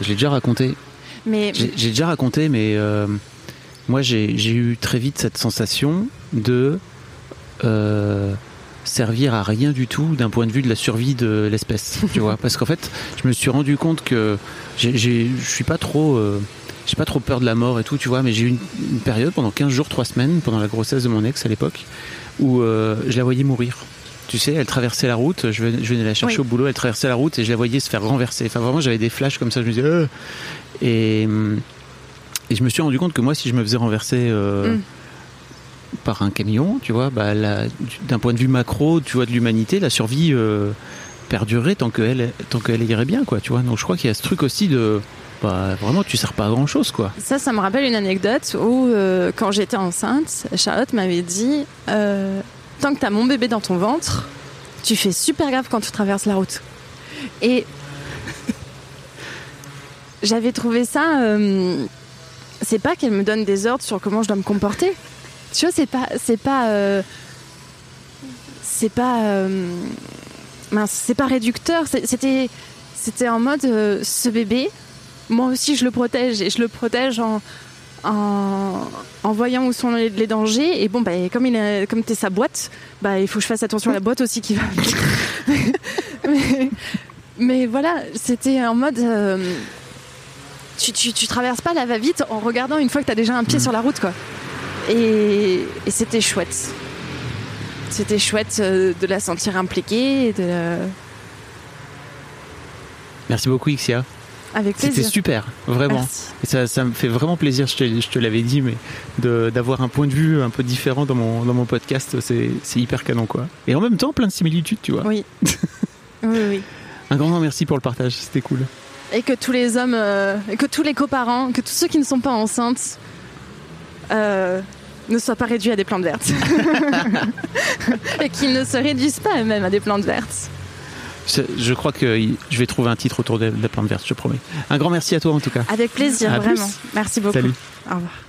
je l'ai déjà raconté. mais J'ai j'ai déjà raconté, mais euh, moi j'ai j'ai eu très vite cette sensation de euh, servir à rien du tout d'un point de vue de la survie de l'espèce, tu vois. Parce qu'en fait, je me suis rendu compte que j'ai- j'ai- je suis pas trop, euh, j'ai pas trop peur de la mort et tout, tu vois. Mais j'ai eu une, une période pendant 15 jours, 3 semaines, pendant la grossesse de mon ex à l'époque, où euh, je la voyais mourir. Tu sais, elle traversait la route, je venais, je venais la chercher Oui. au boulot, elle traversait la route et je la voyais se faire renverser. Enfin, vraiment, j'avais des flashs comme ça, je me disais, Euh et, et je me suis rendu compte que moi, si je me faisais renverser euh, Mm. par un camion, tu vois, bah, d'un point de vue macro, tu vois, de l'humanité, la survie euh, perdurerait tant qu'elle tant qu'elle irait bien, quoi, tu vois. Donc je crois qu'il y a ce truc aussi de, bah, vraiment, tu sers pas à grand chose, quoi. ça, ça me rappelle une anecdote où, euh, quand j'étais enceinte, Charlotte m'avait dit euh, Tant que t'as mon bébé dans ton ventre, tu fais super gaffe quand tu traverses la route. Et j'avais trouvé ça. euh, c'est pas qu'elle me donne des ordres sur comment je dois me comporter. Tu vois, c'est pas. C'est pas. euh, c'est pas. c'est pas réducteur. C'était. C'était en mode ce bébé, moi aussi je le protège et je le protège en, en, voyant où sont les, dangers. Et bon, bah, comme il est, comme t'es sa boîte, bah, il faut que je fasse attention à la boîte aussi qui va. mais, mais voilà, c'était en mode. euh, tu, tu, tu traverses pas la va-vite en regardant une fois que t'as déjà un pied sur la route, quoi. Et, c'était chouette. C'était chouette euh, de la sentir impliquée, de, Merci beaucoup, Ixia. Avec C'était super, vraiment. Et ça, ça me fait vraiment plaisir, je te, l'avais dit, mais d'avoir un point de vue un peu différent dans mon, dans mon podcast, c'est hyper canon, quoi. Et en même temps, plein de similitudes, tu vois. Oui. oui, oui. Un grand, grand merci pour le partage, c'était cool. Et que tous les hommes, euh, et que tous les coparents, que tous ceux qui ne sont pas enceintes euh, ne soient pas réduits à des plantes vertes. et qu'ils ne se réduisent pas eux-mêmes à des plantes vertes. Je, crois que je vais trouver un titre autour de, la plante verte, je promets. Un grand merci à toi, en tout cas. Avec plaisir, À plus. vraiment. Merci beaucoup. Salut. Au revoir.